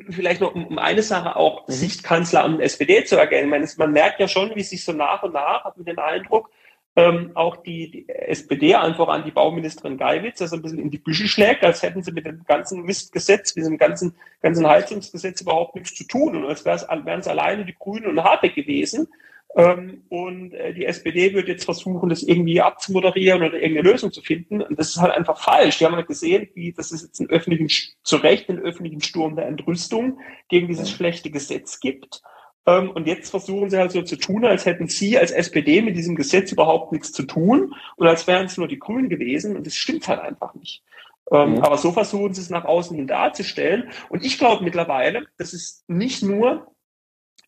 vielleicht noch um eine Sache auch mhm. Sichtkanzler und SPD zu erkennen. Man, man merkt ja schon, wie sich so nach und nach, hat man den Eindruck, ähm, auch die, die SPD einfach an die Bauministerin Geiwitz, also ein bisschen in die Büsche schlägt, als hätten sie mit dem ganzen Mistgesetz, diesem ganzen, ganzen Heizungsgesetz überhaupt nichts zu tun und als wären es alleine die Grünen und Habeck gewesen. Ähm, und äh, die SPD wird jetzt versuchen, das irgendwie abzumoderieren oder irgendeine Lösung zu finden. Und das ist halt einfach falsch. Die haben halt gesehen, wie das ist jetzt einen öffentlichen, zu Recht einen öffentlichen Sturm der Entrüstung gegen dieses schlechte Gesetz gibt. Ähm, und jetzt versuchen sie halt so zu tun, als hätten sie als SPD mit diesem Gesetz überhaupt nichts zu tun und als wären es nur die Grünen gewesen. Und das stimmt halt einfach nicht. Ähm, mhm. Aber so versuchen sie es nach außen hin darzustellen. Und ich glaube mittlerweile, das ist nicht nur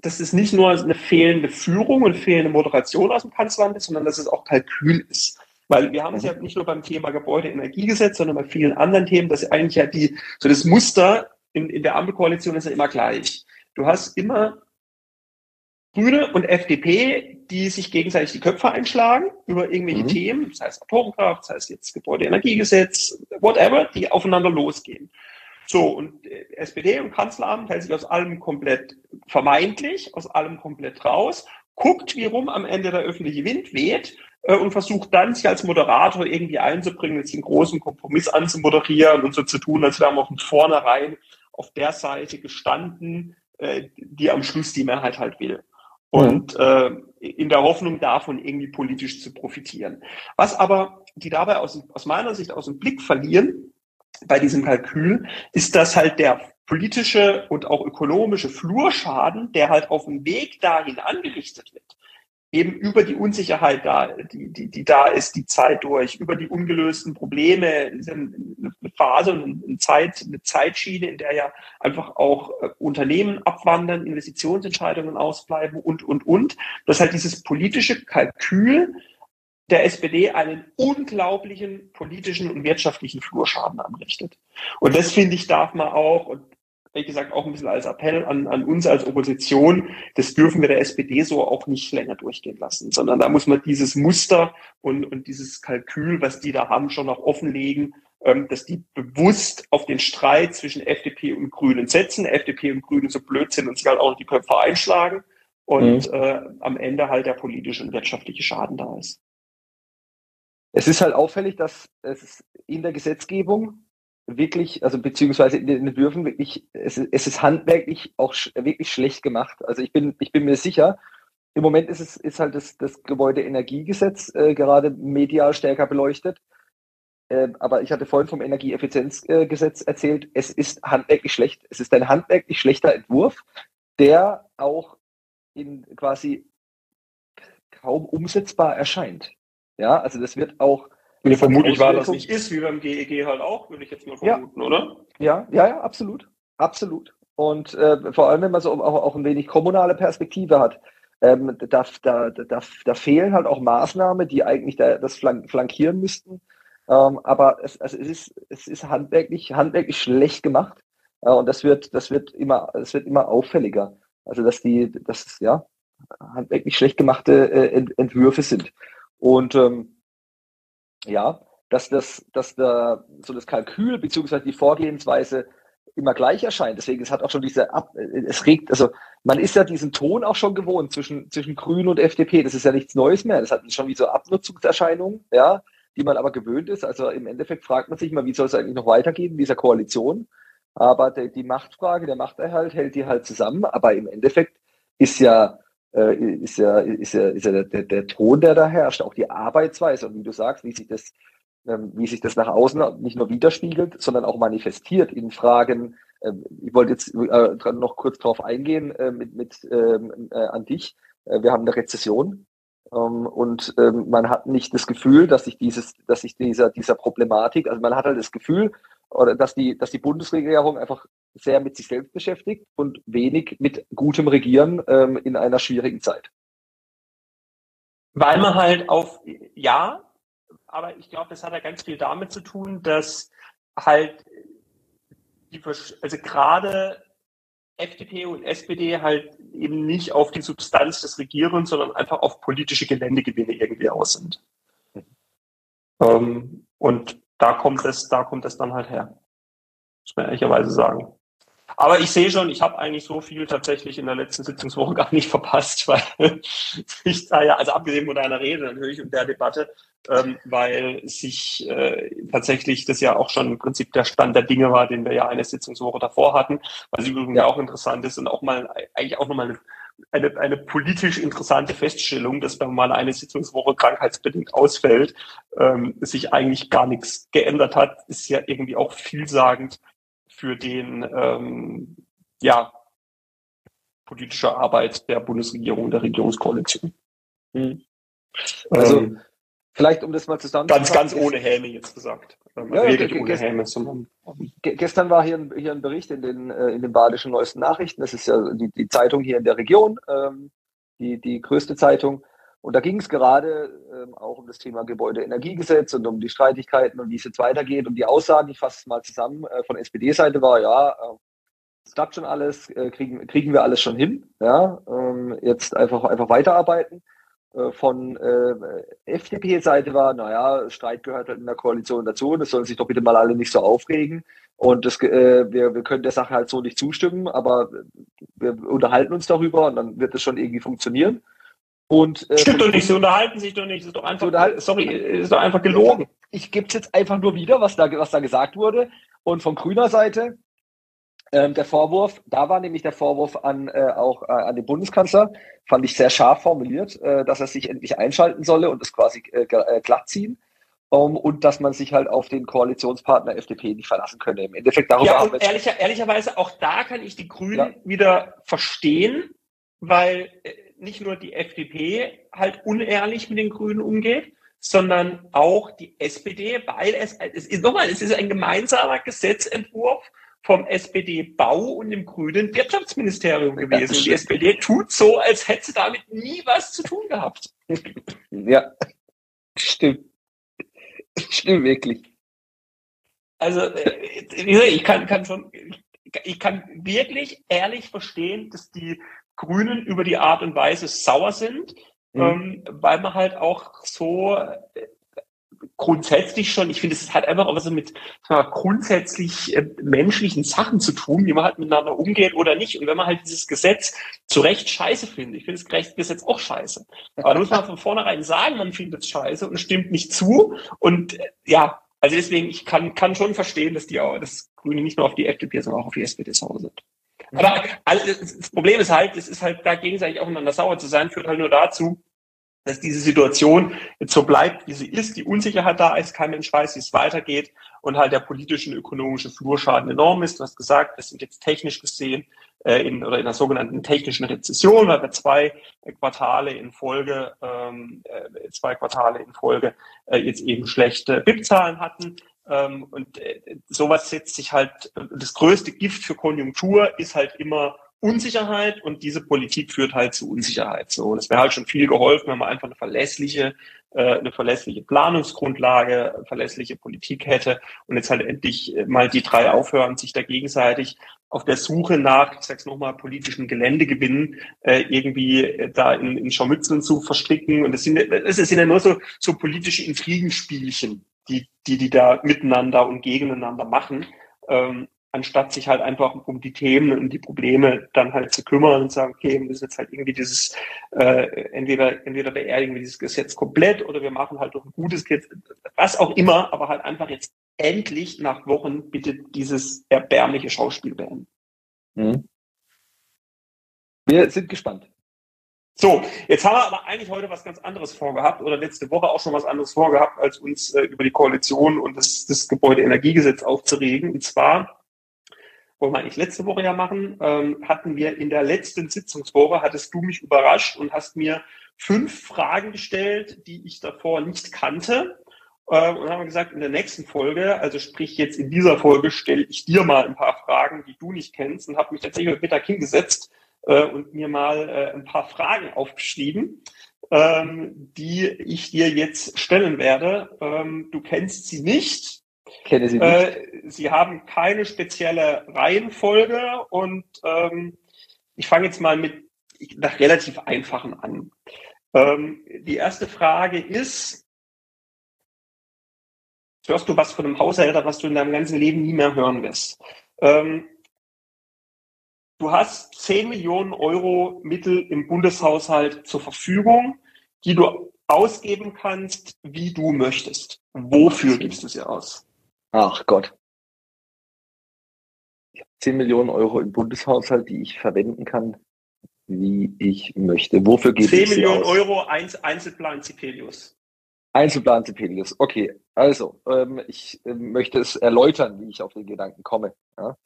dass es nicht nur eine fehlende Führung und fehlende Moderation aus dem Kanzleramt ist, sondern dass es auch Kalkül ist. Weil wir haben es ja nicht nur beim Thema Gebäudeenergiegesetz, sondern bei vielen anderen Themen, dass eigentlich ja die, so das Muster in, in der Ampelkoalition ist ja immer gleich. Du hast immer Grüne und FDP, die sich gegenseitig die Köpfe einschlagen über irgendwelche mhm. Themen, das heißt Atomkraft, das heißt jetzt Gebäudeenergiegesetz, whatever, die aufeinander losgehen. So, und SPD und Kanzleramt hält sich aus allem komplett vermeintlich, aus allem komplett raus, guckt, wie rum am Ende der öffentliche Wind weht äh, und versucht dann, sich als Moderator irgendwie einzubringen, jetzt den großen Kompromiss anzumoderieren und so zu tun, als wären wir von vornherein auf der Seite gestanden, äh, die am Schluss die Mehrheit halt will. Und äh, in der Hoffnung davon irgendwie politisch zu profitieren. Was aber die dabei aus, aus meiner Sicht aus dem Blick verlieren bei diesem Kalkül, ist, dass halt der politische und auch ökonomische Flurschaden, der halt auf dem Weg dahin angerichtet wird, eben über die Unsicherheit da, die, die, die da ist, die Zeit durch, über die ungelösten Probleme, eine Phase und eine Zeit, eine Zeitschiene, in der ja einfach auch äh, Unternehmen abwandern, Investitionsentscheidungen ausbleiben und, und, und. Das halt dieses politische Kalkül der SPD einen unglaublichen politischen und wirtschaftlichen Flurschaden anrichtet. Und das finde ich darf man auch, und wie gesagt, auch ein bisschen als Appell an, an uns als Opposition, das dürfen wir der SPD so auch nicht länger durchgehen lassen, sondern da muss man dieses Muster und, und dieses Kalkül, was die da haben, schon noch offenlegen, ähm, dass die bewusst auf den Streit zwischen FDP und Grünen setzen, FDP und Grünen so blöd sind und sich halt auch die Köpfe einschlagen und mhm. äh, am Ende halt der politische und wirtschaftliche Schaden da ist. Es ist halt auffällig, dass es in der Gesetzgebung wirklich, also beziehungsweise in den Entwürfen wirklich, es, es ist handwerklich auch sch wirklich schlecht gemacht. Also ich bin, ich bin mir sicher, im Moment ist es ist halt das, das Gebäudeenergiegesetz äh, gerade medial stärker beleuchtet. Äh, aber ich hatte vorhin vom Energieeffizienzgesetz äh, erzählt, es ist handwerklich schlecht. Es ist ein handwerklich schlechter Entwurf, der auch in quasi kaum umsetzbar erscheint. Ja, also das wird auch Nee, vermutlich war das nicht ist, wie beim GEG e halt auch, würde ich jetzt mal vermuten, ja. oder? Ja, ja, ja, absolut. Absolut. Und äh, vor allem, wenn man so auch, auch ein wenig kommunale Perspektive hat, ähm, da, da, da, da fehlen halt auch Maßnahmen, die eigentlich da, das flankieren müssten. Ähm, aber es, also es, ist, es ist handwerklich, handwerklich schlecht gemacht. Äh, und das wird, das wird immer, das wird immer auffälliger. Also dass die, dass ja handwerklich schlecht gemachte äh, Ent Entwürfe sind. Und ähm, ja, dass das, dass da so das Kalkül beziehungsweise die Vorgehensweise immer gleich erscheint. Deswegen, es hat auch schon diese Ab es regt, also man ist ja diesen Ton auch schon gewohnt zwischen, zwischen Grün und FDP. Das ist ja nichts Neues mehr. Das hat schon wie so Abnutzungserscheinungen, ja, die man aber gewöhnt ist. Also im Endeffekt fragt man sich mal, wie soll es eigentlich noch weitergehen in dieser Koalition? Aber die, die Machtfrage, der Machterhalt hält die halt zusammen. Aber im Endeffekt ist ja äh, ist ja, ist ja, ist ja der, der, der Ton, der da herrscht, auch die Arbeitsweise und wie du sagst, wie sich das, ähm, wie sich das nach außen nicht nur widerspiegelt, sondern auch manifestiert in Fragen. Ähm, ich wollte jetzt äh, noch kurz darauf eingehen äh, mit, mit ähm, äh, an dich. Äh, wir haben eine Rezession ähm, und ähm, man hat nicht das Gefühl, dass sich dieses, dass sich dieser dieser Problematik, also man hat halt das Gefühl, oder dass die, dass die Bundesregierung einfach sehr mit sich selbst beschäftigt und wenig mit gutem Regieren ähm, in einer schwierigen Zeit. Weil man halt auf, ja, aber ich glaube, das hat ja ganz viel damit zu tun, dass halt die, also gerade FDP und SPD halt eben nicht auf die Substanz des Regierens, sondern einfach auf politische Geländegewinne irgendwie aus sind. Mhm. Ähm, und da kommt es, da kommt es dann halt her. Muss man ehrlicherweise sagen. Aber ich sehe schon, ich habe eigentlich so viel tatsächlich in der letzten Sitzungswoche gar nicht verpasst, weil ich da ja, also abgesehen von deiner Rede natürlich und der Debatte, ähm, weil sich äh, tatsächlich das ja auch schon im Prinzip der Stand der Dinge war, den wir ja eine Sitzungswoche davor hatten, was übrigens ja auch interessant ist und auch mal eigentlich auch nochmal eine eine, eine politisch interessante Feststellung, dass wenn man mal eine Sitzungswoche krankheitsbedingt ausfällt, ähm, sich eigentlich gar nichts geändert hat, ist ja irgendwie auch vielsagend für den ähm, ja politische Arbeit der Bundesregierung, der Regierungskoalition. Hm. Also ähm, vielleicht um das mal zusammenzufassen. Ganz, ganz ohne Häme jetzt gesagt. Ja, ja, ohne Häme, sondern gestern war hier ein, hier ein Bericht in den, äh, in den badischen neuesten Nachrichten. Das ist ja die, die Zeitung hier in der Region, ähm, die, die größte Zeitung. Und da ging es gerade ähm, auch um das Thema Gebäudeenergiegesetz und um die Streitigkeiten und wie es jetzt weitergeht. Und die Aussagen, ich fasse es mal zusammen, äh, von SPD-Seite war, ja, äh, klappt schon alles, äh, kriegen, kriegen wir alles schon hin. Ja, ähm, jetzt einfach, einfach weiterarbeiten. Äh, von äh, FDP-Seite war, naja, Streit gehört halt in der Koalition dazu und es sollen sich doch bitte mal alle nicht so aufregen. Und das, äh, wir, wir können der Sache halt so nicht zustimmen, aber wir unterhalten uns darüber und dann wird es schon irgendwie funktionieren. Und, äh, Stimmt doch nicht, sie unterhalten sich doch nicht, es ist doch einfach, sorry, ist doch einfach gelogen. Ich gebe es jetzt einfach nur wieder, was da, was da gesagt wurde. Und von grüner Seite ähm, der Vorwurf, da war nämlich der Vorwurf an äh, auch äh, an den Bundeskanzler, fand ich sehr scharf formuliert, äh, dass er sich endlich einschalten solle und es quasi äh, äh, glatt ziehen. Um, und dass man sich halt auf den Koalitionspartner FDP nicht verlassen könne. Im Endeffekt darüber ja, und ehrlicher, ehrlicherweise auch da kann ich die Grünen ja. wieder verstehen, weil äh, nicht nur die FDP halt unehrlich mit den Grünen umgeht, sondern auch die SPD, weil es, es ist nochmal, es ist ein gemeinsamer Gesetzentwurf vom SPD-Bau und dem grünen Wirtschaftsministerium gewesen. Und die SPD tut so, als hätte sie damit nie was zu tun gehabt. Ja, stimmt. Stimmt wirklich. Also, äh, ich kann, kann schon, ich kann wirklich ehrlich verstehen, dass die Grünen über die Art und Weise sauer sind, mhm. ähm, weil man halt auch so äh, grundsätzlich schon, ich finde, es hat einfach auch was mit mal, grundsätzlich äh, menschlichen Sachen zu tun, wie man halt miteinander umgeht oder nicht. Und wenn man halt dieses Gesetz zu Recht scheiße findet, ich finde das Gesetz auch scheiße. Aber da muss man von vornherein sagen, man findet es scheiße und stimmt nicht zu. Und äh, ja, also deswegen, ich kann, kann schon verstehen, dass die auch, dass Grüne nicht nur auf die FDP, sondern auch auf die SPD sauer sind. Aber also, das Problem ist halt, es ist halt da gegenseitig aufeinander sauer zu sein, führt halt nur dazu, dass diese Situation jetzt so bleibt, wie sie ist, die Unsicherheit da ist, kein Mensch weiß, wie es weitergeht und halt der politische und ökonomische Flurschaden enorm ist. Du hast gesagt, wir sind jetzt technisch gesehen äh, in, oder in der sogenannten technischen Rezession, weil wir zwei Quartale in Folge, ähm, äh, zwei Quartale in Folge äh, jetzt eben schlechte BIP-Zahlen hatten. Ähm, und äh, sowas setzt sich halt, das größte Gift für Konjunktur ist halt immer Unsicherheit und diese Politik führt halt zu Unsicherheit. So, und es wäre halt schon viel geholfen, wenn man einfach eine verlässliche, äh, eine verlässliche Planungsgrundlage, verlässliche Politik hätte und jetzt halt endlich mal die drei aufhören, sich da gegenseitig auf der Suche nach, ich sag's nochmal, politischen Geländegewinnen äh, irgendwie da in, in Scharmützeln zu verstricken. Und es sind, es sind ja nur so, so politische Intrigenspielchen, die, die die da miteinander und gegeneinander machen. Ähm, anstatt sich halt einfach um die Themen und die Probleme dann halt zu kümmern und sagen, okay, wir müssen jetzt halt irgendwie dieses, äh, entweder, entweder beerdigen wir dieses Gesetz komplett oder wir machen halt doch ein gutes Gesetz, was auch immer, aber halt einfach jetzt endlich nach Wochen bitte dieses erbärmliche Schauspiel beenden. Mhm. Wir sind gespannt. So, jetzt haben wir aber eigentlich heute was ganz anderes vorgehabt oder letzte Woche auch schon was anderes vorgehabt, als uns äh, über die Koalition und das, das Gebäudeenergiegesetz aufzuregen. Und zwar wollen wir eigentlich letzte Woche ja machen, ähm, hatten wir in der letzten Sitzungswoche, hattest du mich überrascht und hast mir fünf Fragen gestellt, die ich davor nicht kannte. Äh, und haben gesagt, in der nächsten Folge, also sprich jetzt in dieser Folge, stelle ich dir mal ein paar Fragen, die du nicht kennst und habe mich tatsächlich mit Mittag hingesetzt äh, und mir mal äh, ein paar Fragen aufgeschrieben, ähm, die ich dir jetzt stellen werde. Ähm, du kennst sie nicht, Kenne sie nicht. Äh, sie haben keine spezielle Reihenfolge und ähm, ich fange jetzt mal mit nach relativ einfachen an. Ähm, die erste Frage ist, hörst du was von einem Haushälter, was du in deinem ganzen Leben nie mehr hören wirst? Ähm, du hast 10 Millionen Euro Mittel im Bundeshaushalt zur Verfügung, die du ausgeben kannst, wie du möchtest. Wofür gibst du sie aus? Ach Gott. Ich habe 10 Millionen Euro im Bundeshaushalt, die ich verwenden kann, wie ich möchte. Wofür geht 10 Millionen aus? Euro Einzelplan Zipelius. Einzelplan Zipelius. Okay, also ähm, ich äh, möchte es erläutern, wie ich auf den Gedanken komme, ja?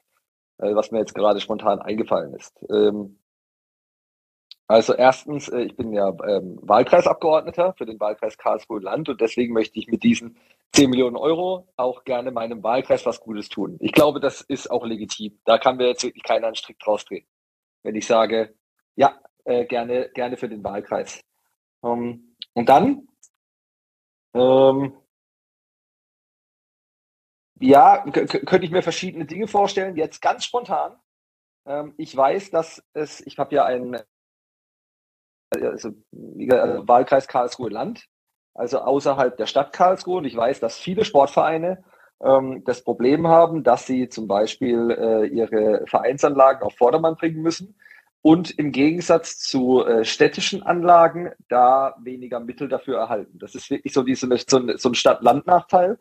äh, was mir jetzt gerade spontan eingefallen ist. Ähm, also erstens, äh, ich bin ja ähm, Wahlkreisabgeordneter für den Wahlkreis Karlsruhe Land und deswegen möchte ich mit diesen 10 Millionen Euro auch gerne meinem Wahlkreis was Gutes tun. Ich glaube, das ist auch legitim. Da kann mir jetzt wirklich keiner einen Strick draus drehen. Wenn ich sage, ja, äh, gerne, gerne für den Wahlkreis. Ähm, und dann, ähm, ja, könnte ich mir verschiedene Dinge vorstellen. Jetzt ganz spontan Ähm, ich weiß, dass es, ich habe ja einen also, also Wahlkreis Karlsruhe Land, also außerhalb der Stadt Karlsruhe. Und ich weiß, dass viele Sportvereine ähm, das Problem haben, dass sie zum Beispiel äh, ihre Vereinsanlagen auf Vordermann bringen müssen und im Gegensatz zu äh, städtischen Anlagen da weniger Mittel dafür erhalten. Das ist wirklich so, diese, so ein, so ein Stadt-Land-Nachteil.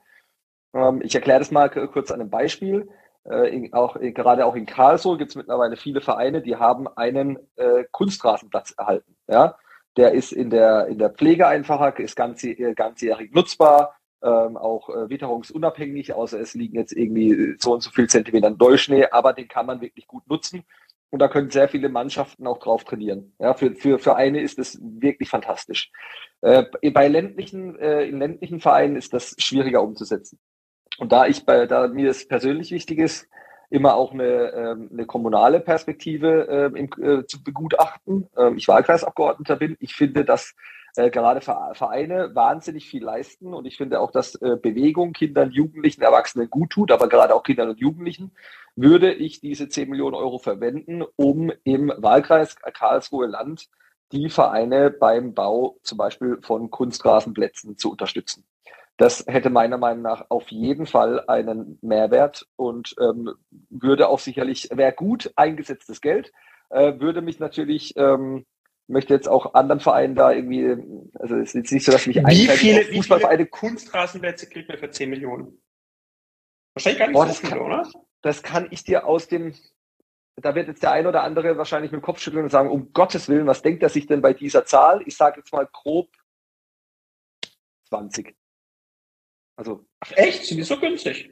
Ähm, ich erkläre das mal kurz an einem Beispiel. Äh, in, auch, in, gerade auch in Karlsruhe gibt es mittlerweile viele Vereine, die haben einen äh, Kunstrasenplatz erhalten. Ja? Der ist in der, in der Pflege einfacher, ist ganz, äh, ganzjährig nutzbar, ähm, auch äh, witterungsunabhängig, außer es liegen jetzt irgendwie so und so viel Zentimeter Neuschnee, aber den kann man wirklich gut nutzen. Und da können sehr viele Mannschaften auch drauf trainieren. Ja, für, für, für eine ist das wirklich fantastisch. Äh, bei ländlichen, äh, in ländlichen Vereinen ist das schwieriger umzusetzen. Und da ich bei, da mir es persönlich wichtig ist, immer auch eine, ähm, eine kommunale Perspektive äh, im, äh, zu begutachten. Ähm, ich Wahlkreisabgeordneter bin. Ich finde, dass äh, gerade Vereine wahnsinnig viel leisten und ich finde auch, dass äh, Bewegung Kindern, Jugendlichen, Erwachsenen gut tut, aber gerade auch Kindern und Jugendlichen, würde ich diese 10 Millionen Euro verwenden, um im Wahlkreis Karlsruhe Land die Vereine beim Bau zum Beispiel von Kunstrasenplätzen zu unterstützen. Das hätte meiner Meinung nach auf jeden Fall einen Mehrwert und ähm, würde auch sicherlich, wäre gut eingesetztes Geld, äh, würde mich natürlich, ähm, möchte jetzt auch anderen Vereinen da irgendwie, also es ist jetzt nicht so, dass mich wie viele, wie viele Kunstrasenplätze kriegt man für 10 Millionen? Wahrscheinlich gar nicht Boah, so viele, kann, oder? Das kann ich dir aus dem, da wird jetzt der ein oder andere wahrscheinlich mit dem Kopf schütteln und sagen, um Gottes Willen, was denkt er sich denn bei dieser Zahl? Ich sage jetzt mal grob 20. Also. Ach echt? Sind die so günstig?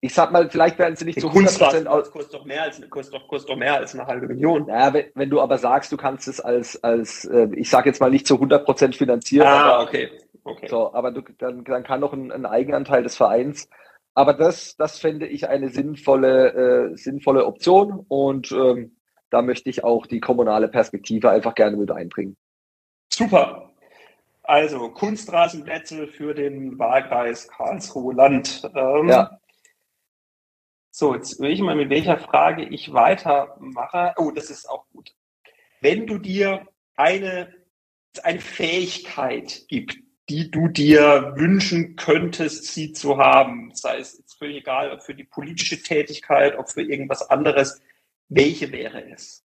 Ich sag mal, vielleicht werden sie nicht zu 100% aus. Kostet doch mehr als, kostet doch, kostet doch mehr als eine halbe Million. Ja, wenn, wenn du aber sagst, du kannst es als, als äh, ich sag jetzt mal nicht zu 100% finanzieren. Ah, aber, okay. okay. So, aber du, dann, dann kann noch ein, ein Eigenanteil des Vereins. Aber das, das fände ich eine sinnvolle, äh, sinnvolle Option und ähm, da möchte ich auch die kommunale Perspektive einfach gerne mit einbringen. Super. Also Kunstrasenplätze für den Wahlkreis Karlsruhe-Land. Ähm, ja. So, jetzt will ich mal, mit welcher Frage ich weitermache. Oh, das ist auch gut. Wenn du dir eine, eine Fähigkeit gibt, die du dir wünschen könntest, sie zu haben, sei es jetzt völlig egal, ob für die politische Tätigkeit, ob für irgendwas anderes, welche wäre es?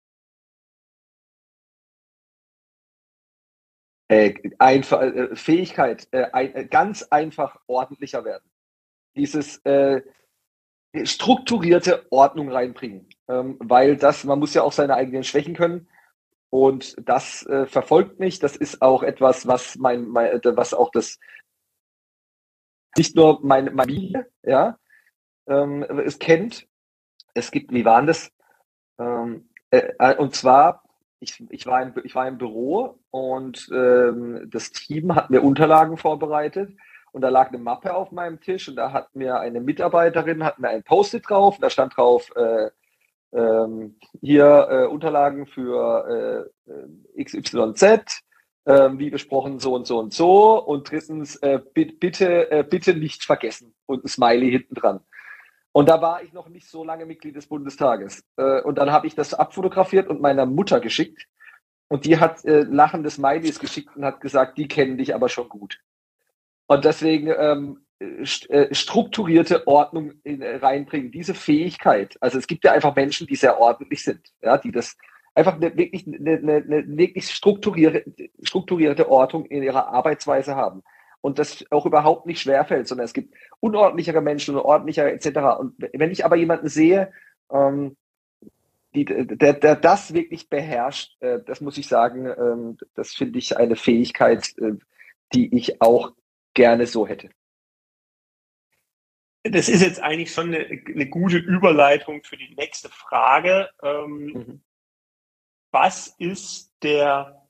Äh, einfach, äh, Fähigkeit, äh, ein, äh, ganz einfach ordentlicher werden. Dieses äh, strukturierte Ordnung reinbringen, ähm, weil das, man muss ja auch seine eigenen Schwächen können und das äh, verfolgt mich. Das ist auch etwas, was mein, mein was auch das nicht nur meine Familie, ja, ähm, es kennt. Es gibt, wie waren das? Ähm, äh, und zwar ich, ich, war im, ich war im Büro und ähm, das Team hat mir Unterlagen vorbereitet und da lag eine Mappe auf meinem Tisch und da hat mir eine Mitarbeiterin, hat mir ein Post-it drauf, da stand drauf, äh, ähm, hier äh, Unterlagen für äh, XYZ, äh, wie besprochen so und so und so und drittens äh, bitte, äh, bitte nicht vergessen und ein Smiley hinten dran. Und da war ich noch nicht so lange Mitglied des Bundestages. Äh, und dann habe ich das abfotografiert und meiner Mutter geschickt. Und die hat äh, lachende Smileys geschickt und hat gesagt, die kennen dich aber schon gut. Und deswegen ähm, st äh, strukturierte Ordnung in, äh, reinbringen, diese Fähigkeit. Also es gibt ja einfach Menschen, die sehr ordentlich sind, ja, die das einfach eine, wirklich eine, eine, eine wirklich strukturierte, strukturierte Ordnung in ihrer Arbeitsweise haben und das auch überhaupt nicht schwerfällt, sondern es gibt unordentlichere Menschen und ordentlichere etc. Und wenn ich aber jemanden sehe, ähm, die, der, der das wirklich beherrscht, äh, das muss ich sagen, ähm, das finde ich eine Fähigkeit, äh, die ich auch gerne so hätte. Das ist jetzt eigentlich schon eine, eine gute Überleitung für die nächste Frage. Ähm, mhm. Was ist der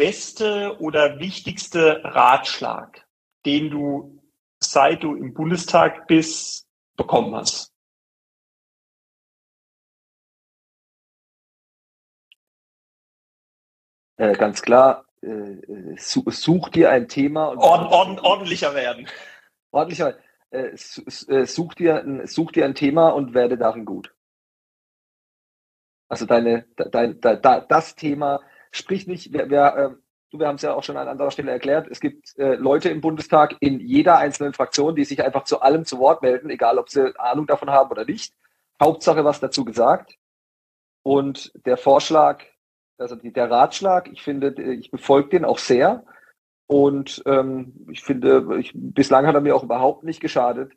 beste oder wichtigste Ratschlag, den du seit du im Bundestag bist, bekommen hast? Äh, ganz klar, äh, such dir ein Thema. Und Ord, ord, ordentlicher werden. Ordentlicher. Äh, such, dir, such dir ein Thema und werde darin gut. Also deine, dein, dein, das Thema, sprich nicht, wir, wir, äh, wir haben es ja auch schon an anderer Stelle erklärt, es gibt äh, Leute im Bundestag in jeder einzelnen Fraktion, die sich einfach zu allem zu Wort melden, egal ob sie Ahnung davon haben oder nicht. Hauptsache was dazu gesagt. Und der Vorschlag, also die, der Ratschlag, ich finde, ich befolge den auch sehr. Und ähm, ich finde, ich, bislang hat er mir auch überhaupt nicht geschadet,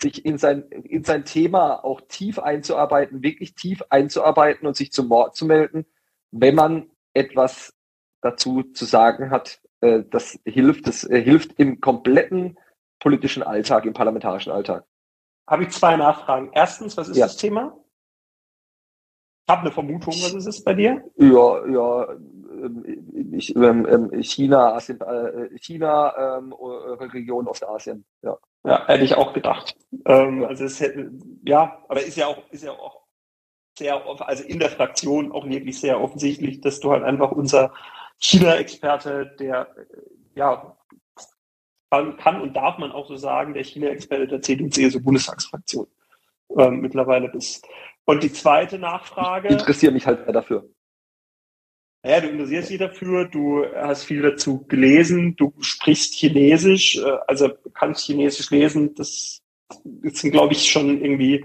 sich in sein, in sein Thema auch tief einzuarbeiten, wirklich tief einzuarbeiten und sich zum Wort zu melden, wenn man etwas dazu zu sagen hat, äh, das hilft, das äh, hilft im kompletten politischen Alltag, im parlamentarischen Alltag. Habe ich zwei Nachfragen. Erstens, was ist ja. das Thema? Ich habe eine Vermutung, was ist es bei dir? Ja, ja, ähm, ich, ähm, ähm, China, Asien, äh, China, ähm, Region Ostasien. Ja. ja, hätte ich auch gedacht. Ähm, also es hätte, ja, aber ist ja auch, ist ja auch sehr, also in der Fraktion auch wirklich sehr offensichtlich, dass du halt einfach unser China-Experte, der ja kann, kann, und darf man auch so sagen, der China-Experte der CDU-CSU-Bundestagsfraktion ähm, mittlerweile bist. Und die zweite Nachfrage. Ich interessiere mich halt dafür. Ja, du interessierst dich dafür, du hast viel dazu gelesen, du sprichst Chinesisch, äh, also kannst Chinesisch lesen, das, das sind, glaube ich, schon irgendwie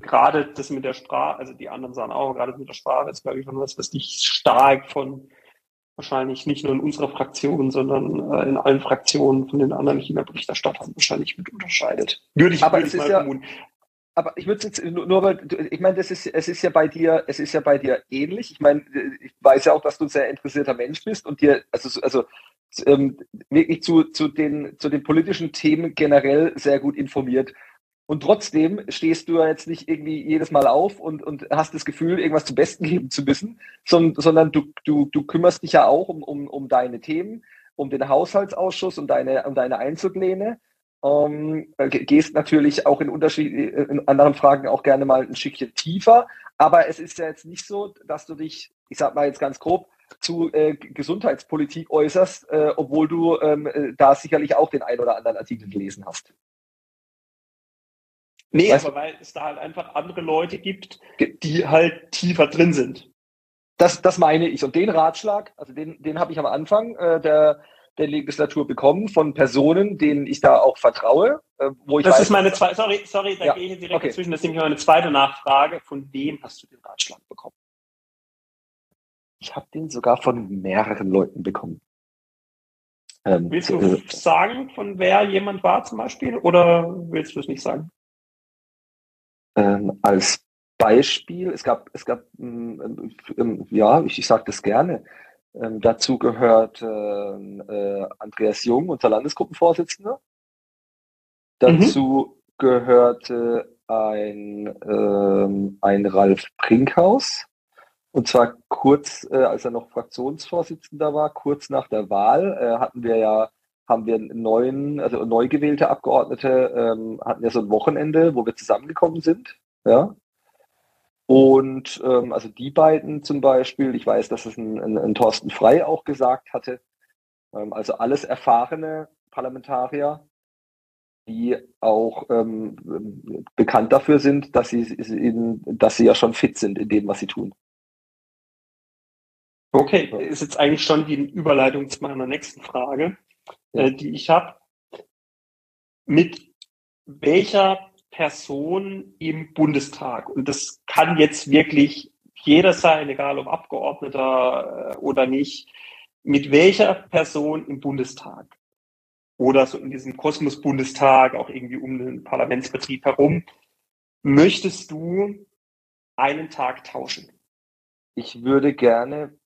gerade das mit der Sprache, also die anderen sagen auch, gerade das mit der Sprache ist, glaube ich, schon was, was dich stark von wahrscheinlich nicht nur in unserer Fraktion, sondern äh, in allen Fraktionen von den anderen China-Berichterstattern wahrscheinlich mit unterscheidet. Würde ich, aber würde ich mal ja, vermuten. Aber ich würde jetzt nur, nur weil ich meine, das ist es ist ja bei dir, es ist ja bei dir ähnlich. Ich meine, ich weiß ja auch, dass du ein sehr interessierter Mensch bist und dir also also ähm, wirklich zu zu den zu den politischen Themen generell sehr gut informiert. Und trotzdem stehst du ja jetzt nicht irgendwie jedes Mal auf und, und hast das Gefühl, irgendwas zum Besten geben zu müssen, sondern, sondern du, du, du kümmerst dich ja auch um, um, um deine Themen, um den Haushaltsausschuss, um deine, um deine Einzelpläne. Ähm, gehst natürlich auch in, Unterschied, in anderen Fragen auch gerne mal ein Stückchen tiefer. Aber es ist ja jetzt nicht so, dass du dich, ich sag mal jetzt ganz grob, zu äh, Gesundheitspolitik äußerst, äh, obwohl du ähm, äh, da sicherlich auch den ein oder anderen Artikel gelesen hast. Nee, weißt aber weil es da halt einfach andere Leute gibt, die halt tiefer drin sind. Das, das meine ich. Und den Ratschlag, also den, den habe ich am Anfang äh, der, der Legislatur bekommen von Personen, denen ich da auch vertraue. Äh, wo ich das weiß, ist meine zweite, sorry, sorry, da ja. gehe ich direkt okay. dazwischen. Das ist nämlich meine zweite Nachfrage. Von wem hast du den Ratschlag bekommen? Ich habe den sogar von mehreren Leuten bekommen. Ähm, willst du äh, sagen, von wer jemand war zum Beispiel, oder willst du es nicht sagen? Ähm, als Beispiel, es gab, es gab, ähm, ähm, ja, ich, ich sage das gerne, ähm, dazu gehört äh, äh, Andreas Jung, unser Landesgruppenvorsitzender. Dazu mhm. gehörte ein, ähm, ein Ralf Brinkhaus. Und zwar kurz, äh, als er noch Fraktionsvorsitzender war, kurz nach der Wahl, äh, hatten wir ja haben wir einen neuen, also neu gewählte Abgeordnete, ähm, hatten ja so ein Wochenende, wo wir zusammengekommen sind. Ja. Und ähm, also die beiden zum Beispiel, ich weiß, dass es ein, ein, ein Thorsten Frei auch gesagt hatte, ähm, also alles erfahrene Parlamentarier, die auch ähm, bekannt dafür sind, dass sie, in, dass sie ja schon fit sind in dem, was sie tun. Okay, ist jetzt eigentlich schon die Überleitung zu meiner nächsten Frage äh, die ich habe, mit welcher Person im Bundestag, und das kann jetzt wirklich jeder sein, egal ob Abgeordneter äh, oder nicht, mit welcher Person im Bundestag? Oder so in diesem Kosmos-Bundestag, auch irgendwie um den Parlamentsbetrieb herum, möchtest du einen Tag tauschen? Ich würde gerne,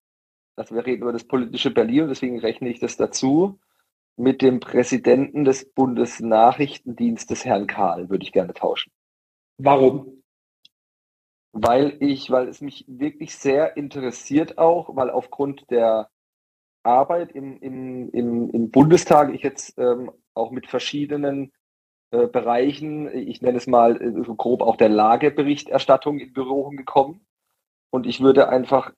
also wir reden über das politische Berlin deswegen rechne ich das dazu, mit dem Präsidenten des Bundesnachrichtendienstes, Herrn Kahl, würde ich gerne tauschen. Warum? Weil ich, weil es mich wirklich sehr interessiert auch, weil aufgrund der Arbeit im, im, im, im Bundestag ich jetzt ähm, auch mit verschiedenen äh, Bereichen, ich nenne es mal äh, so grob auch der Lageberichterstattung in Berührung gekommen. Und ich würde einfach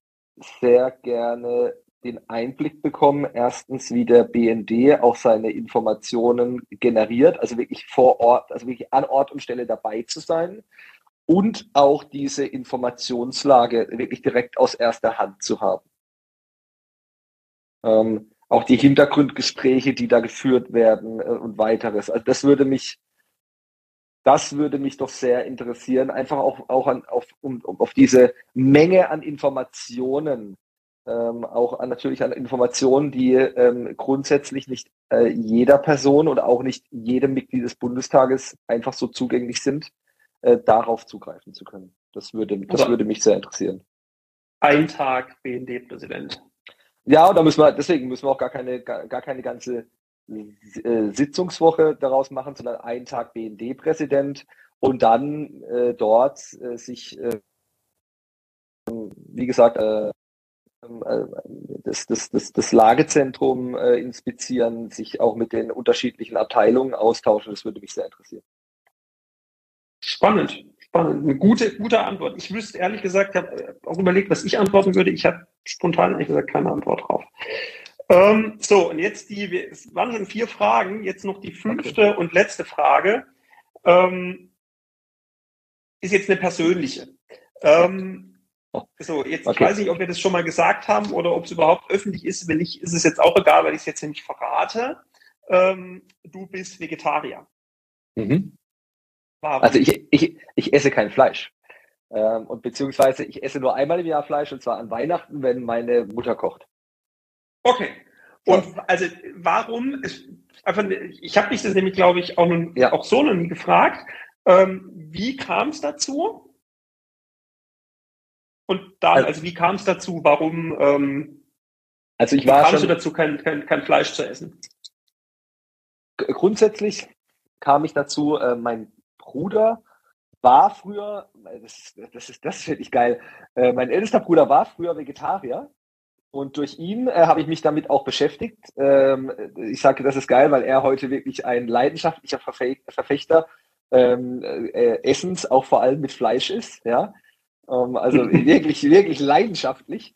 sehr gerne den Einblick bekommen, erstens, wie der BND auch seine Informationen generiert, also wirklich vor Ort, also wirklich an Ort und Stelle dabei zu sein und auch diese Informationslage wirklich direkt aus erster Hand zu haben. Ähm, auch die Hintergrundgespräche, die da geführt werden äh, und weiteres. Also das würde mich, das würde mich doch sehr interessieren, einfach auch, auch an, auf, um, um, auf diese Menge an Informationen, ähm, auch an, natürlich an Informationen, die ähm, grundsätzlich nicht äh, jeder Person oder auch nicht jedem Mitglied des Bundestages einfach so zugänglich sind, äh, darauf zugreifen zu können. Das würde, das würde mich sehr interessieren. Ein Tag BND-Präsident. Ja, da müssen wir, deswegen müssen wir auch gar keine, gar, gar keine ganze äh, Sitzungswoche daraus machen, sondern einen Tag BND-Präsident und dann äh, dort äh, sich, äh, wie gesagt, äh, das, das, das, das Lagezentrum inspizieren, sich auch mit den unterschiedlichen Abteilungen austauschen. Das würde mich sehr interessieren. Spannend. Spannend. Eine gute, gute Antwort. Ich wüsste ehrlich gesagt, ich habe auch überlegt, was ich antworten würde. Ich habe spontan ehrlich gesagt keine Antwort drauf. Ähm, so, und jetzt die, es waren schon vier Fragen, jetzt noch die fünfte und letzte Frage. Ähm, ist jetzt eine persönliche. Ähm, so, jetzt okay. ich weiß nicht, ob wir das schon mal gesagt haben oder ob es überhaupt öffentlich ist. Wenn nicht, ist es jetzt auch egal, weil ich es jetzt nicht verrate. Ähm, du bist Vegetarier. Mhm. Warum? Also ich, ich, ich esse kein Fleisch. Ähm, und beziehungsweise ich esse nur einmal im Jahr Fleisch und zwar an Weihnachten, wenn meine Mutter kocht. Okay. Und so. also warum? Ist, einfach, ich habe dich das nämlich, glaube ich, auch, nun, ja. auch so noch nie gefragt. Ähm, wie kam es dazu? Und dann, also, also wie kam es dazu? Warum? Ähm, also ich war kamst schon, du dazu, kein, kein, kein Fleisch zu essen? Grundsätzlich kam ich dazu, äh, mein Bruder war früher, das ist, das ist, das finde ich geil, äh, mein ältester Bruder war früher Vegetarier und durch ihn äh, habe ich mich damit auch beschäftigt. Ähm, ich sage, das ist geil, weil er heute wirklich ein leidenschaftlicher Verfe Verfechter ähm, äh, Essens, auch vor allem mit Fleisch ist. Ja, also wirklich, wirklich leidenschaftlich.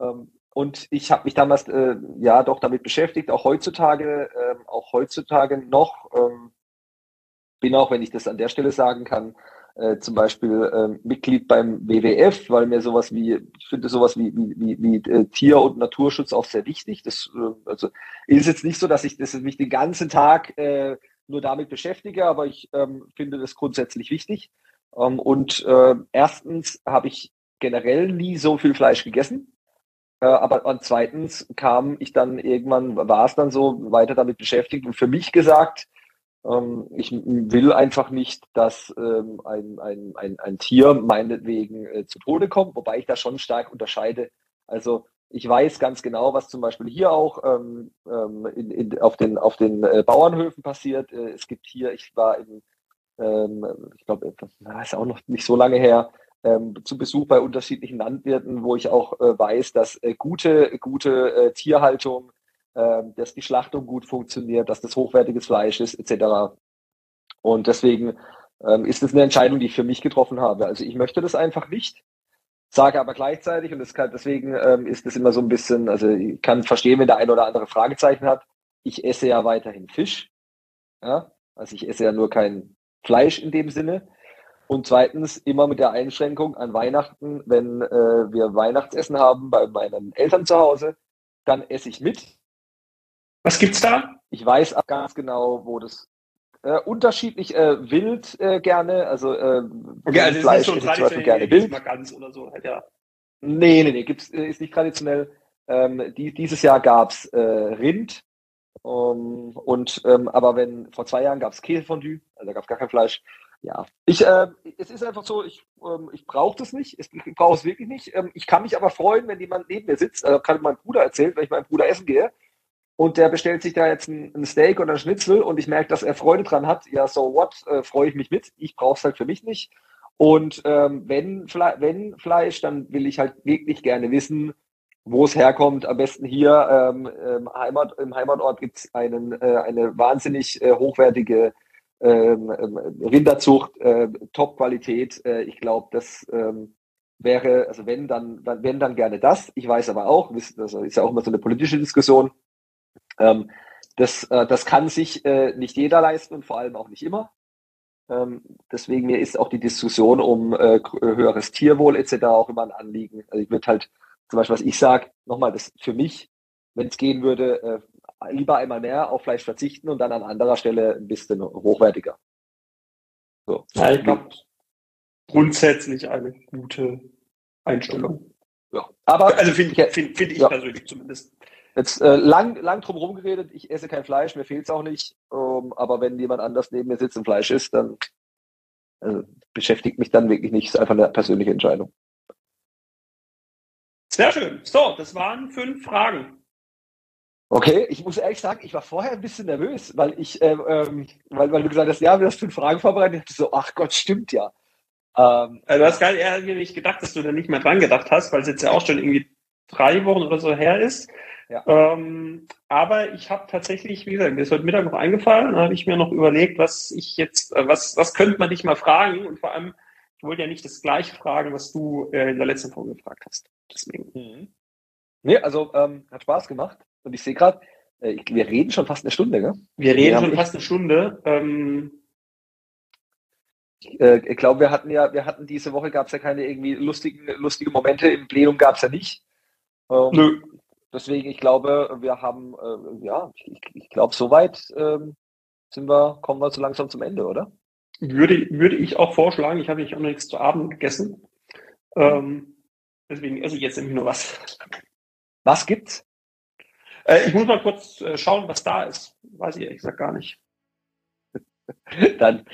Ähm, und ich habe mich damals äh, ja doch damit beschäftigt, auch heutzutage, ähm, auch heutzutage noch ähm, bin auch, wenn ich das an der Stelle sagen kann, äh, zum Beispiel Mitglied beim WWF, weil mir sowas wie, ich finde sowas wie, wie, wie, wie äh, Tier- und Naturschutz auch sehr wichtig. Das also ist jetzt nicht so, dass ich das mich den ganzen Tag nur damit beschäftige, aber ich ähm, finde das grundsätzlich wichtig. Ähm, und äh, erstens habe ich generell nie so viel Fleisch gegessen. Äh, aber und zweitens kam ich dann irgendwann, war es dann so weiter damit beschäftigt und für mich gesagt, ähm, ich will einfach nicht, dass ähm, ein, ein, ein, ein Tier meinetwegen äh, zu Tode kommt, wobei ich da schon stark unterscheide. Also ich weiß ganz genau, was zum Beispiel hier auch ähm, ähm in, in, auf den, auf den äh, Bauernhöfen passiert. Äh, es gibt hier, ich war in, ähm, ich glaube, das ist auch noch nicht so lange her, ähm, zu Besuch bei unterschiedlichen Landwirten, wo ich auch äh, weiß, dass äh, gute, gute äh, Tierhaltung ähm, dass die Schlachtung gut funktioniert, dass das hochwertiges Fleisch ist, etc. Und deswegen ähm, ist es eine Entscheidung, die ich für mich getroffen habe. Also ich möchte das einfach nicht, sage aber gleichzeitig, und kann, deswegen ähm, ist es immer so ein bisschen, also ich kann verstehen, wenn der eine oder andere Fragezeichen hat, ich esse ja weiterhin Fisch. Ja? Also ich esse ja nur kein Fleisch in dem Sinne. Und zweitens immer mit der Einschränkung an Weihnachten, wenn äh, wir Weihnachtsessen haben bei meinen Eltern zu Hause, dann esse ich mit. Was gibt's da? Ich weiß auch ganz genau, wo das äh, unterschiedlich äh, wild äh, gerne, also äh, okay, also Fleisch ist nicht so traditionell gerne wild. Ganz oder so, halt, ja. Nee, nee, nee, gibt's, äh, ist nicht traditionell. Ähm, die, dieses Jahr gab's äh, Rind. Um, und ähm, aber wenn vor zwei Jahren gab's Käsefondue, also da gab's gar kein Fleisch. Ja, ich, äh, es ist einfach so, ich, ähm, ich brauche das nicht, ich, brauche es wirklich nicht. Ähm, ich kann mich aber freuen, wenn jemand neben mir sitzt, also kann mein Bruder erzählen, wenn ich meinem Bruder essen gehe und der bestellt sich da jetzt ein, ein Steak oder ein Schnitzel und ich merke, dass er Freude dran hat, ja, so what, äh, freue ich mich mit. Ich brauche es halt für mich nicht. Und ähm, wenn, Fle wenn Fleisch, dann will ich halt wirklich gerne wissen, wo es herkommt. Am besten hier ähm, ähm, Heimat, im Heimatort gibt es äh, eine wahnsinnig äh, hochwertige ähm, ähm, Rinderzucht, äh, Top-Qualität. Ich glaube, das ähm, wäre, also wenn dann, dann, wenn dann gerne das. Ich weiß aber auch, das ist ja auch immer so eine politische Diskussion, ähm, das, äh, das kann sich äh, nicht jeder leisten und vor allem auch nicht immer. Ähm, deswegen mir ist auch die Diskussion um äh, höheres Tierwohl etc. auch immer ein Anliegen. Also ich würde halt zum Beispiel, was ich sage, nochmal, das für mich, wenn es gehen würde, äh, lieber einmal mehr auf Fleisch verzichten und dann an anderer Stelle ein bisschen hochwertiger. So. Ja, ich glaube, grundsätzlich eine gute Einstellung. Ja. Aber also finde ich, find, find ich ja. persönlich zumindest. Jetzt äh, lang, lang drum herum geredet, ich esse kein Fleisch, mir fehlt es auch nicht. Ähm, aber wenn jemand anders neben mir sitzt und Fleisch isst, dann also, beschäftigt mich dann wirklich nicht. Das ist einfach eine persönliche Entscheidung. Sehr schön. So, das waren fünf Fragen. Okay, ich muss ehrlich sagen, ich war vorher ein bisschen nervös, weil ich, ähm, ähm weil, weil du gesagt hast, ja, wir hast fünf Fragen vorbereitet. Ich dachte so, ach Gott, stimmt ja. Ähm, also du hast gar nicht gedacht, dass du da nicht mehr dran gedacht hast, weil es jetzt ja auch schon irgendwie drei Wochen oder so her ist. Ja. Ähm, aber ich habe tatsächlich, wie gesagt, mir ist heute Mittag noch eingefallen, da habe ich mir noch überlegt, was ich jetzt, äh, was, was könnte man dich mal fragen? Und vor allem, ich wollte ja nicht das gleiche fragen, was du äh, in der letzten Folge gefragt hast. Deswegen. Mhm. Nee, also ähm, hat Spaß gemacht. Und ich sehe gerade, äh, wir reden schon fast eine Stunde, gell? Wir reden wir schon fast eine Stunde. Ähm, ich, äh, ich glaube, wir hatten ja, wir hatten diese Woche gab es ja keine irgendwie lustigen, lustige Momente. Im Plenum gab es ja nicht. Ähm, Nö. Deswegen, ich glaube, wir haben, äh, ja, ich, ich glaube, soweit ähm, sind wir, kommen wir so langsam zum Ende, oder? Würde, würde ich auch vorschlagen. Ich habe nicht auch noch nichts zu Abend gegessen. Ähm, deswegen esse ich jetzt nämlich nur was. Was gibt's? Äh, ich muss mal kurz äh, schauen, was da ist. Weiß ich ehrlich gesagt gar nicht. Dann,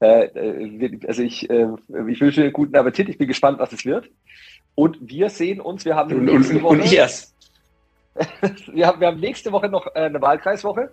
äh, äh also ich, äh, ich wünsche einen guten Appetit. Ich bin gespannt, was es wird. Und wir sehen uns. Wir haben und, nächste Woche. Und ich erst. wir, haben, wir haben nächste Woche noch äh, eine Wahlkreiswoche.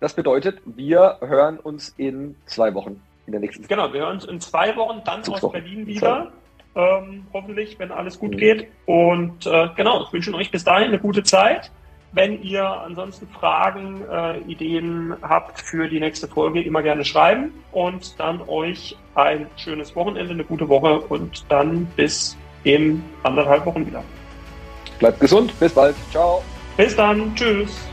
Das bedeutet, wir hören uns in zwei Wochen. In der nächsten genau, wir hören uns in zwei Wochen dann aus Wochen. Berlin wieder. Ähm, hoffentlich, wenn alles gut mhm. geht. Und äh, genau, ich wünsche euch bis dahin eine gute Zeit. Wenn ihr ansonsten Fragen, äh, Ideen habt für die nächste Folge, immer gerne schreiben. Und dann euch ein schönes Wochenende, eine gute Woche und dann bis in anderthalb Wochen wieder. Bleibt gesund, bis bald. Ciao. Bis dann. Tschüss.